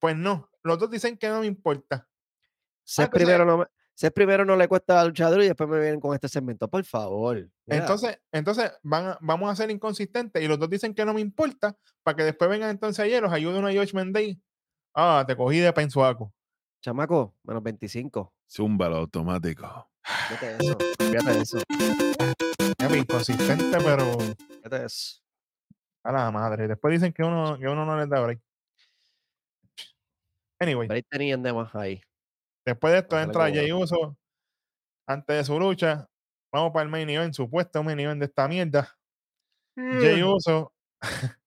pues no. Los dos dicen que no me importa. Ser entonces- primero, no, me- ser primero no le cuesta al luchador y después me vienen con este segmento. Por favor. mira. Entonces, entonces van a- vamos a ser inconsistentes y los dos dicen que no me importa para que después vengan entonces ayer los ayuden a Josh Day. Ah, te cogí de pensuaco. Chamaco, menos 25. Zúmbalo automático. Fíjate eso. Fíjate eso. Es inconsistente, pero Fíjate eso. a la madre. Después dicen que uno, que uno no les da break. Anyway, Break tenían de más ahí. Después de esto entra Jay Uso antes de su lucha. Vamos para el main event, supuesto main event de esta mierda. Jay Uso. [laughs]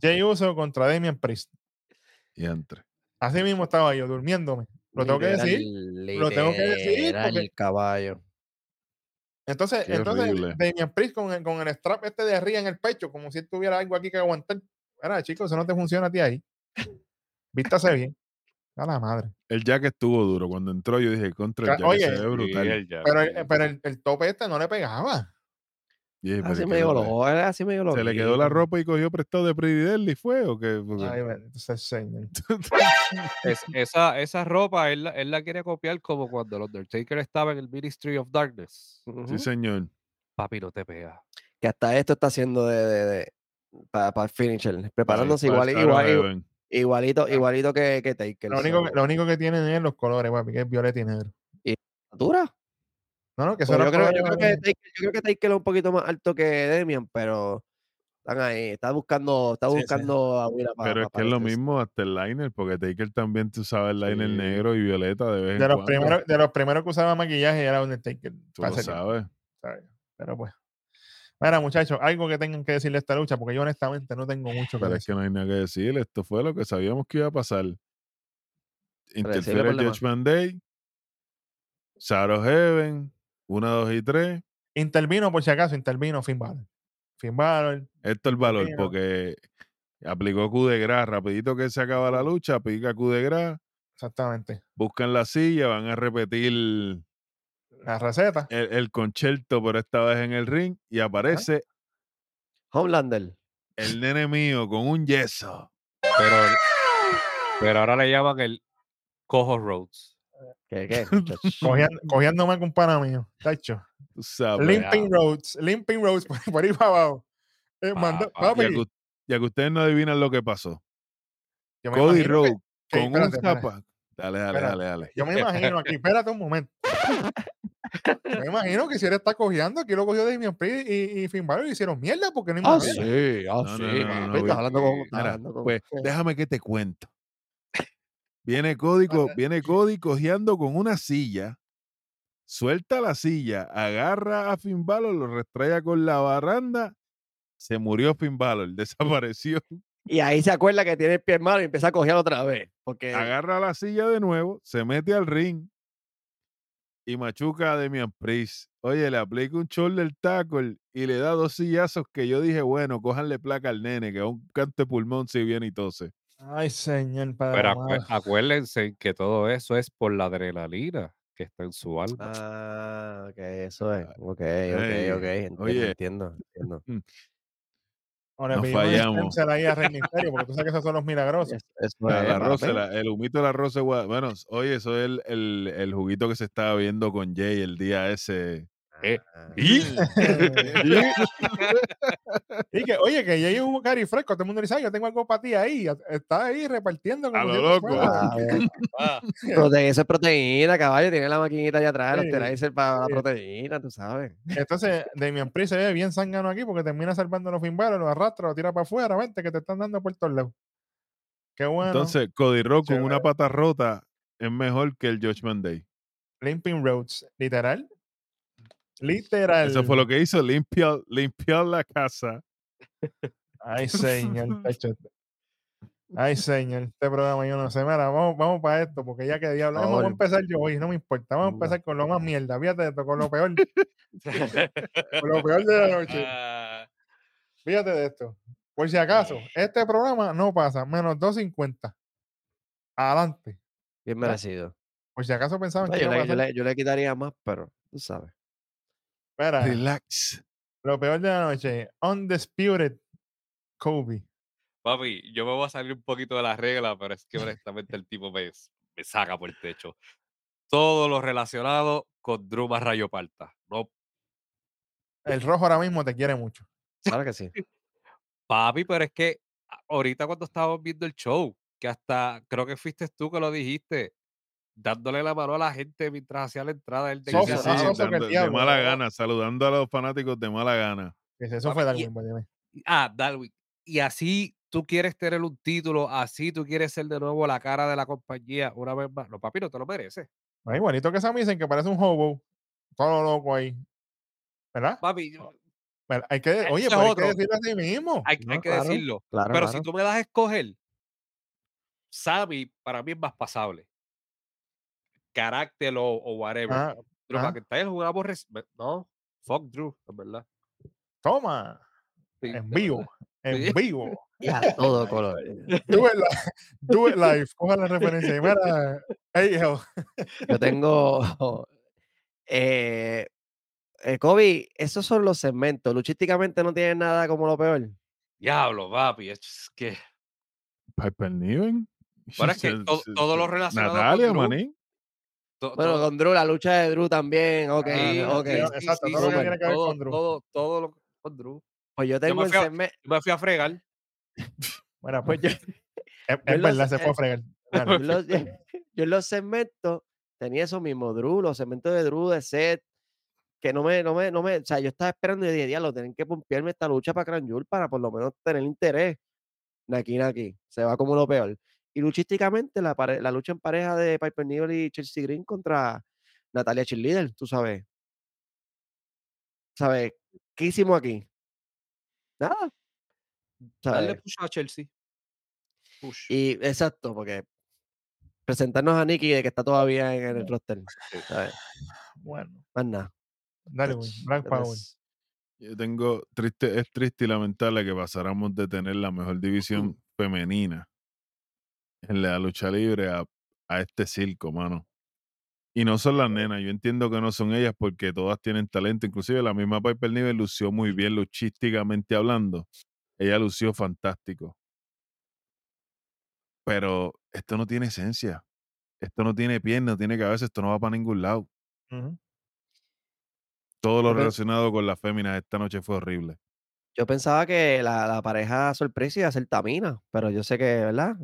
Jay Uso contra Damian Priest. Y entre. Así mismo estaba yo durmiéndome. Lo tengo que decir. lo tengo que decir porque- caballo. Entonces, Qué entonces horrible. Damian Priest con el, con el strap este de arriba en el pecho, como si tuviera algo aquí que aguantar. Mira, chicos, eso no te funciona a ti ahí. Vístase bien. A la madre. El Jack estuvo duro. Cuando entró, yo dije, contra el Jack oye, se ve Sí, brutal. Pero, sí. el, pero el, el tope este no le pegaba. Y pero Así ¿qué medio lo es? así lo. ¿Se le quedó la ropa y cogió prestado de Pretty Deadly, fue? ¿O qué? Porque- Ay, Señor. Es- esa, esa ropa él, la- él la quiere copiar como cuando el Undertaker estaba en el Ministry of Darkness. Sí, señor. Papi, no te pega. Que hasta esto está haciendo de, de, de para el finisher. Preparándose Para igual, igual, igual-. Igualito, igualito que, que Taker. Lo único, so, lo único que tienen es los colores, papi, que es violeta y negro. ¿Dura? No, no, que eso Pues yo, creo, yo, creo que Taker, yo creo que Taker es un poquito más alto que Demian, pero están ahí. Está buscando, está Sí, sí. buscando a Willa para Pero es que es lo mismo hasta el liner, porque Taker también tú sabes el liner Sí. negro y violeta de vez en de los cuando. primeros, de los primeros que usaba maquillaje era Undertaker. Tú lo. ¿sabes? Pero pues. Mira, muchachos, algo que tengan que decirle a esta lucha, porque yo honestamente no tengo mucho que Pero es que no hay nada que decir. Esto fue lo que sabíamos que iba a pasar. Interfiere demás. Judgment Day. Sarah Heaven. Una, dos y tres. Intervino, por si acaso, intervino Finn Balor. Finn Balor, Esto es el valor, porque aplicó Q de gras. Rapidito que se acaba la lucha, aplica Q de gras. exactamente. Buscan la silla, van a repetir La receta. el, el concierto, pero esta vez en el ring. Y aparece Homelander. el nene mío con un yeso. Pero, pero ahora le llaman el Cojo Rhodes. ¿Qué, qué? [laughs] cogiéndome con pana mío. Tacho. Limping Roads. Limping Roads por, por ahí para abajo. Eh, manda- Pa- Ya que, u- ya que ustedes no adivinan lo que pasó. Cody Rhodes con un zapato. Dale, dale, dale, dale. Yo me [laughs] imagino aquí, espérate un momento. Yo me imagino que si él está cogiendo, aquí lo cogió Damian Priest y, y Finn Balor y hicieron mierda porque no hay Ah, sí, ah, No, sí. no, no, papi, no, estás hablando con. estás Mira, hablando con- Pues déjame que te cuento. Viene Cody, co- viene Cody cojeando con una silla, suelta la silla, agarra a Finn Balor, lo restraya con la barranda, se murió Finn Balor, [laughs] desapareció, Y ahí se acuerda que tiene el pie malo y empieza a coger otra vez. Porque agarra la silla de nuevo, se mete al ring y machuca a Demian Priest. Oye, le aplica un shoulder tackle y le da dos sillazos que yo dije, bueno, cójanle placa al nene, que es un canto de pulmón si viene y tose. Ay, señor, padre. Pero acuérdense que todo eso es por la adrenalina. que está en su alma. Ah, ok, eso es. Ok, ok, ok. Entiendo, oye. entiendo, entiendo. O le No pedimos un fallamos. ahí a Rey [laughs] Misterio, porque tú sabes que esos son los milagrosos. Es- Eso La, es, la rosa, papi. la- el humito de la rosa. gua- Bueno, oye, eso es el, el, el juguito que se estaba viendo con Jay el día ese. Eh, Ah, [laughs] ¿Y? Y que, oye, que ya hay un cari fresco, todo el mundo dice, "Ay, yo tengo algo para ti ahí. Está ahí repartiendo como A lo loco. fuera- a ver, Ah, prote- eso es proteína, caballo. Tiene la maquinita allá atrás, Sí, los Sterilizer para la sí. proteína, tú sabes. Entonces, Damian Priest se ve bien zángano aquí porque termina salvando los finbalos, lo arrastra, lo tira para afuera, vente, que te están dando por todos lados. Qué bueno. Entonces, Cody Rock con una pata rota es mejor que el Judgment Day. Limping Roads, literal. Literal. Eso fue lo que hizo, limpiar, limpiar la casa. Ay, señor. [laughs] Ay, señor. Este programa yo no sé. Mira, vamos, vamos para esto, porque ya que diablo. Vamos a empezar yo hoy, no me importa. Vamos a empezar con lo más mierda. Fíjate de esto, con lo peor. [laughs] con lo peor de la noche. ah, Fíjate de esto. Por si acaso, este programa no pasa. Menos 250. Adelante. Bien merecido. Por si acaso pensaban No, que yo, iba a le, yo, pasar. le, yo le quitaría más, pero tú sabes. Espera, Relax. lo peor de la noche. Undisputed Kobe. papi, yo me voy a salir un poquito de la regla, pero es que [laughs] honestamente el tipo me, me saca por el techo. Todo lo relacionado con Drew Rayo Parta. No, El rojo ahora mismo te quiere mucho. Claro que sí. papi, pero es que ahorita cuando estábamos viendo el show, que hasta creo que fuiste tú que lo dijiste, dándole la mano a la gente mientras hacía la entrada del Sí, Soso, sí, sí, de mala gana, saludando a los fanáticos de mala gana. Eso fue Darwin. Ah, Darwin. Y así tú quieres tener un título, así tú quieres ser de nuevo la cara de la compañía una vez más. No, papi, no te lo mereces. Ay, bonito que Sami dicen que parece un hobo. Todo loco ahí. ¿Verdad? Papi, yo- Pero Hay que, Ese oye, pero hay otro. que decirlo así mismo. hay, No, hay que claro, decirlo. Claro, Pero claro. si tú me das a escoger, Sammy para mí es más pasable. Carácter o, o whatever. Ah, Drew ah. McIntyre jugamos. res- No, fuck Drew, en verdad. toma. Sí, En [laughs] vivo. En vivo. [laughs] Y a todo color. Do it, do it live. Coja la referencia. Y Mira, hey, hell. Yo tengo. Eh, eh, Kobe, esos son los segmentos. Luchísticamente no tienen nada como lo peor. Diablo, papi. Es que. Piper Niven. Bueno, es que to- todo lo relacionado con Natalia, Drew, maní. To- Bueno, todo- con Drew, la lucha de Drew también. Ok, sí, ok. sí, exacto, sí, todo lo que tiene que ver todo- con Drew. Todo, todo lo con Drew. Pues yo tengo me el fui a- segmento. Yo me fui a fregar. Bueno, Pues yo, [laughs] es, lo verdad, se fue a fregar. yo los, [laughs] yo en los segmentos tenía eso mismo, Drew, los segmentos de Drew, de Seth, que no me, no me, no me, o sea, yo estaba esperando y dije, diablo, tienen que pompearme esta lucha para Crown Jewel para por lo menos tener interés. Naki Naki, se va como lo peor. Y luchísticamente, la, pare- la lucha en pareja de Piper Niven y Chelsea Green contra Natalia Cheerleader, tú sabes. ¿Sabes? ¿Qué hicimos aquí? Nada. Darle ¿sabes? push a Chelsea. Push. Y exacto, porque presentarnos a Nikki de que está todavía en el roster. ¿sabes? Bueno, Más nada. dale, güey. Black Power. Yo tengo triste, es triste y lamentable que pasáramos de tener la mejor división [clears throat] femenina en la lucha libre a, a este circo, mano. Y no son las nenas, yo entiendo que no son ellas porque todas tienen talento, inclusive la misma Piper Niven lució muy bien luchísticamente hablando. Ella lució fantástico. Pero esto no tiene esencia. Esto no tiene pierna, no tiene cabeza, esto no va para ningún lado. Todo lo relacionado con las féminas esta noche fue horrible. Yo pensaba que la, la pareja sorpresa iba a ser Tamina, pero yo sé que, ¿verdad?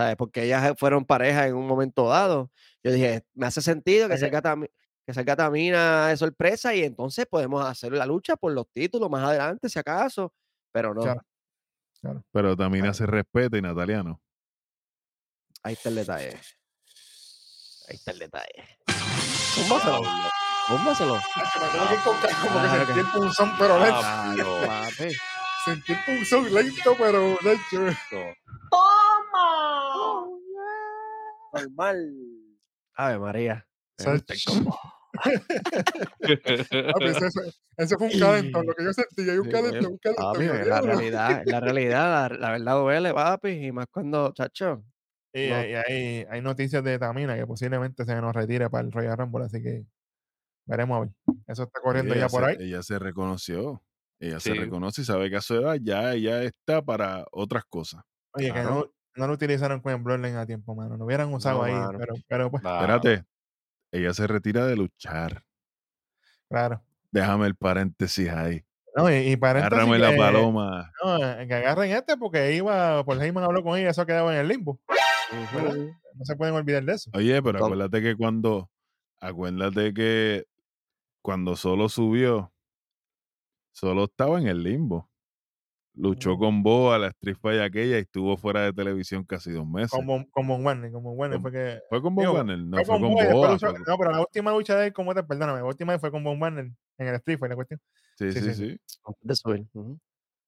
¿Sabes? Porque ellas fueron pareja en un momento dado. Yo dije, me hace sentido que que- salga, que salga Tamina de sorpresa y entonces podemos hacer la lucha por los títulos más adelante, si acaso. Pero no, Claro. Pero Tamina Claro. se respeta y Natalia no. ahí está el detalle. Ahí está el detalle. Me tengo que sentí que- el punzón, pero lento. Ah. Sentí el punzón lento, pero lento. Normal. Ave María. me Sal- gusta el combo. Papi, ese, ese- ese fue un calentón, lo que yo sentí, hay un calentón, un calentón. Papi, la realidad, la realidad, la, la verdad duele, papi, y más cuando, chacho, Y No. hay, hay, hay noticias de Tamina que posiblemente se nos retire para el Royal Rumble, así que veremos a ver. Eso está corriendo ella ya por se, ahí. Ella se reconoció. Ella se reconoce y sabe que a su edad ya ella está para otras cosas. Oye, que no, no lo utilizaron con el Bloodline a tiempo, mano. Lo hubieran usado No, ahí, mano. pero, pero pues, Claro. Espérate, ella se retira de luchar. claro. Déjame el paréntesis ahí. No, y, y paréntesis Agárrame la paloma. No, eh, que agarren este porque iba, por Heyman habló con ella, eso quedaba en el limbo. No se pueden olvidar de eso. Oye, pero acuérdate que cuando, acuérdate que cuando solo subió, solo estaba en el limbo. Luchó con Boa, la Street Fight aquella, y estuvo fuera de televisión casi dos meses. Como, como un Warner, como un Warner Con- fue que. ¿Fue con Bob digo, Warner? No, fue fue con Boa Boa. luchó- fue con- No, pero la última lucha de él, como te, perdóname, la última vez fue con Von Warner en el Street Fight, la cuestión. Sí, sí, sí, sí. sí.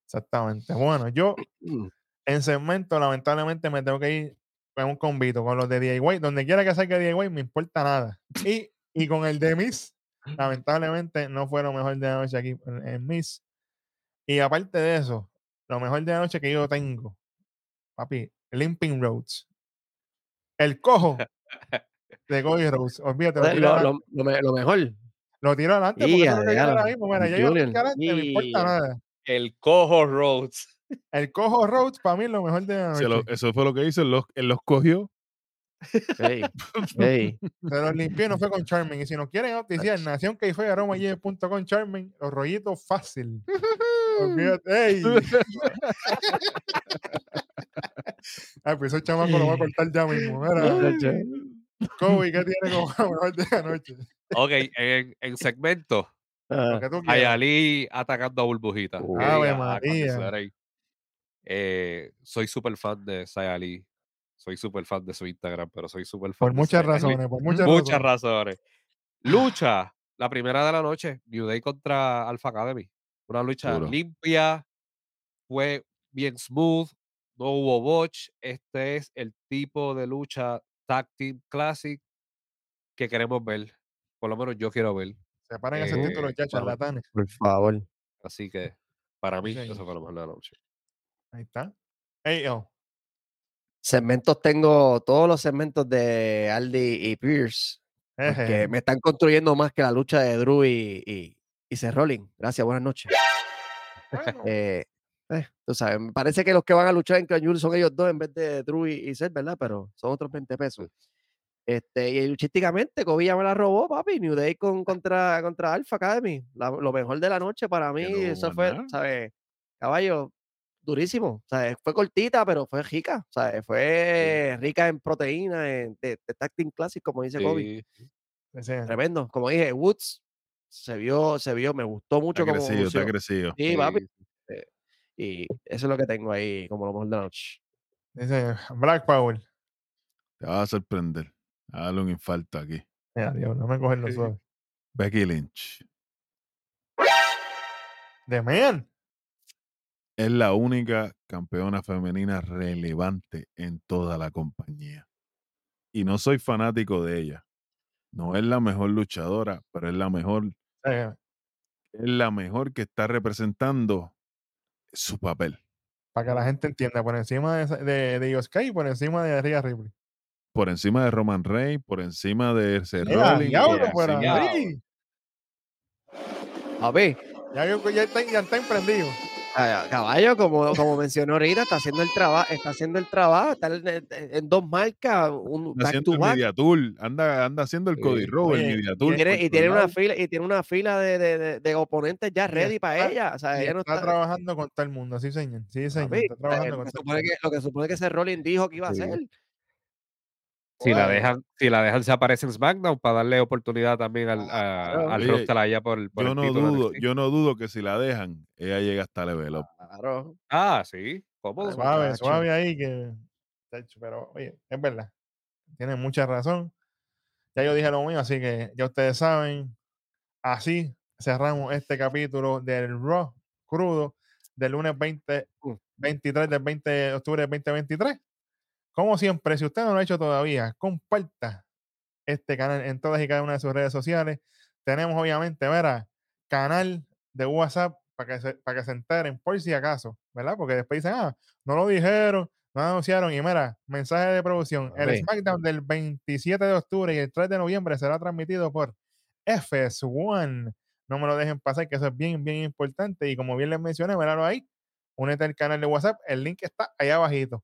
Exactamente. Bueno, yo [clears throat] en segmento, lamentablemente, me tengo que ir con un convito, con los de DIY. Donde quiera que salga DIY, me importa nada. Y, y con el de Miss, lamentablemente, no fue lo mejor de la noche aquí en, en Miss. Y aparte de eso, lo mejor de la noche que yo tengo, papi, Limping Roads. El cojo [laughs] de Cody Rhodes. Olvídate, lo Lo, tiro, lo, adelante, lo me- lo mejor. lo tiro adelante porque Y eso es a lo que quiero ahora mismo. Mira, ya yo adelante, me importa nada. El cojo Rhodes. El cojo Rhodes para mí es lo mejor de la noche. lo- eso fue lo que hizo. Él los, él los cogió. [laughs] Se los limpió y no fue con Charming. Y si nos quieren auspiciar, nación que fue con Charming, los rollitos fácil. [laughs] Olvídate. ¡Ey! [laughs] Ay, pues ese chamaco lo voy a cortar ya mismo. Mira, Kobe, ¿qué tiene como [laughs] mejor de la noche? Ok, en, en segmento, Ah. Ayali atacando a Burbujita. Uh, Ave ah, María. Eh, soy súper fan de Sayali. Soy súper fan de su Instagram, pero soy súper fan Por de muchas Sayali. razones, por muchas, Muchas razones. razones. Lucha, la primera de la noche, New Day contra Alpha Academy. Una lucha Duro. limpia, fue bien smooth, no hubo botch. Este es el tipo de lucha Tag Team Classic que queremos ver. Por lo menos yo quiero ver. Se paran ese Eh, título ya, charlatanes. por favor. Así que para mí, eso fue lo mejor de la noche. Ahí está. Ey, oh, Segmentos tengo todos los segmentos de Aldi y Pierce. Jeje. me están construyendo más que la lucha de Drew y, y, y Seth Rollins. Gracias, buenas noches. Bueno, Eh, eh, tú sabes, me parece que los que van a luchar en Jewel son ellos dos en vez de Drew y, y Seth, ¿verdad? Pero son otros 20 pesos. Este, y luchísticamente, ya me la robó, papi. New Day con, contra, contra Alpha Academy. La- lo mejor de la noche para mí, hubo eso más fue. ¿sabes? Caballo, durísimo. Sea, fue cortita, pero fue rica. Sea, fue rica en proteína, en, de, de team classic, como dice Kobe. Sí, Tremendo. Como dije, Woods se vio, se vio, me gustó mucho Está como crecido, está crecido. Sí, papi. sí. Y eso es lo que tengo ahí como lo mejor de la noche. ese Black Power. Te vas a sorprender. A darle un infarto aquí. Mira, Dios, no me cogen los suave. Becky Lynch De man. es la única campeona femenina relevante en toda la compañía. Y no soy fanático de ella. No es la mejor luchadora, pero es la mejor, Es la mejor que está representando su papel. para que la gente entienda, por encima de, de, de y por encima de Rhea Ripley. Por encima de Roman Reigns, por encima de Seth ¡Ea, Rollins, diablo, por por encima- ahí! Papi, Ya, ya, está, ya está emprendido. Caballo, como, como mencionó ahorita, está haciendo el trabajo, está haciendo el trabajo, está en, en- dos marcas, un back haciendo el. Media anda, anda haciendo el. Cody Rowe, el Oye, Media y Tour. Y tiene, y todos tiene una fila, y tiene una fila de, de, de- de oponentes ya ready para está- ella. O sea, ella no está, está. trabajando con todo el mundo, sí, señor. Sí, señor. papi, Está trabajando lo, con que todo el supone mundo. que, lo que supone que ese Rolling dijo que iba a Sí. Si la dejan, si la dejan se aparece en SmackDown para darle oportunidad también al, a- Claro. al Oye, roster allá por, el- por Yo el no dudo, yo no dudo que si la dejan, ella llega hasta level up. Claro. Ah, sí, cómodo. Ay, Suave, suave ahí que. Pero, oye, es verdad. Tiene mucha razón. Ya yo dije lo mío, así que ya ustedes saben. Así cerramos este capítulo del Raw crudo del lunes 20, Mm. 23 del 20 de octubre del 2023. Como siempre, si usted no lo ha hecho todavía, comparta este canal en todas y cada una de sus redes sociales. Tenemos, obviamente, verá, canal de WhatsApp para que, se, para que se enteren por si acaso, ¿verdad? Porque después dicen, ah, no lo dijeron, No anunciaron, y mira, mensaje de producción. El. SmackDown del 27 de octubre y el 3 de noviembre será transmitido por FS1. No me lo dejen pasar, que eso es bien, bien importante. Y como bien les mencioné, míralo ahí. Únete al canal de WhatsApp. El link está ahí abajito.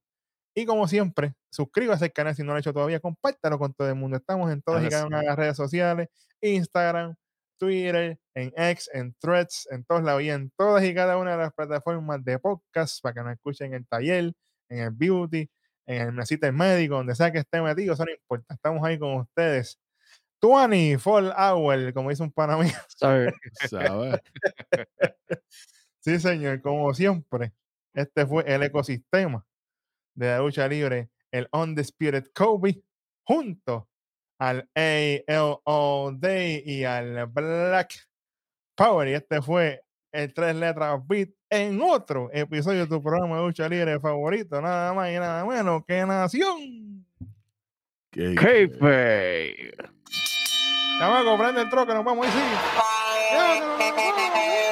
Y como siempre, suscríbase al canal si no lo ha hecho todavía. Compártalo con todo el mundo. Estamos en todas y cada una de las redes sociales. Instagram, Twitter, en X, en Threads, en todos lados y en todas y cada una de las plataformas de podcast para que nos escuchen en el taller, en el beauty, en el mesita médico, donde sea que esté metido, eso no importa. Estamos ahí con ustedes. 20 Fall Hour, como dice un pana mío. [laughs] Sorry. ¿Sabes? Sí, señor, como siempre. Este fue el ecosistema de la lucha libre, el Undisputed Kobe, junto al ALO Day y al Black Power. Y este fue el tres letras beat en otro episodio de tu programa de lucha libre favorito, nada más y nada menos que Nación. Qué- Kayfabe. Chamaco, prende el troque, nos vamos sí. Llévatelo, nos vamos.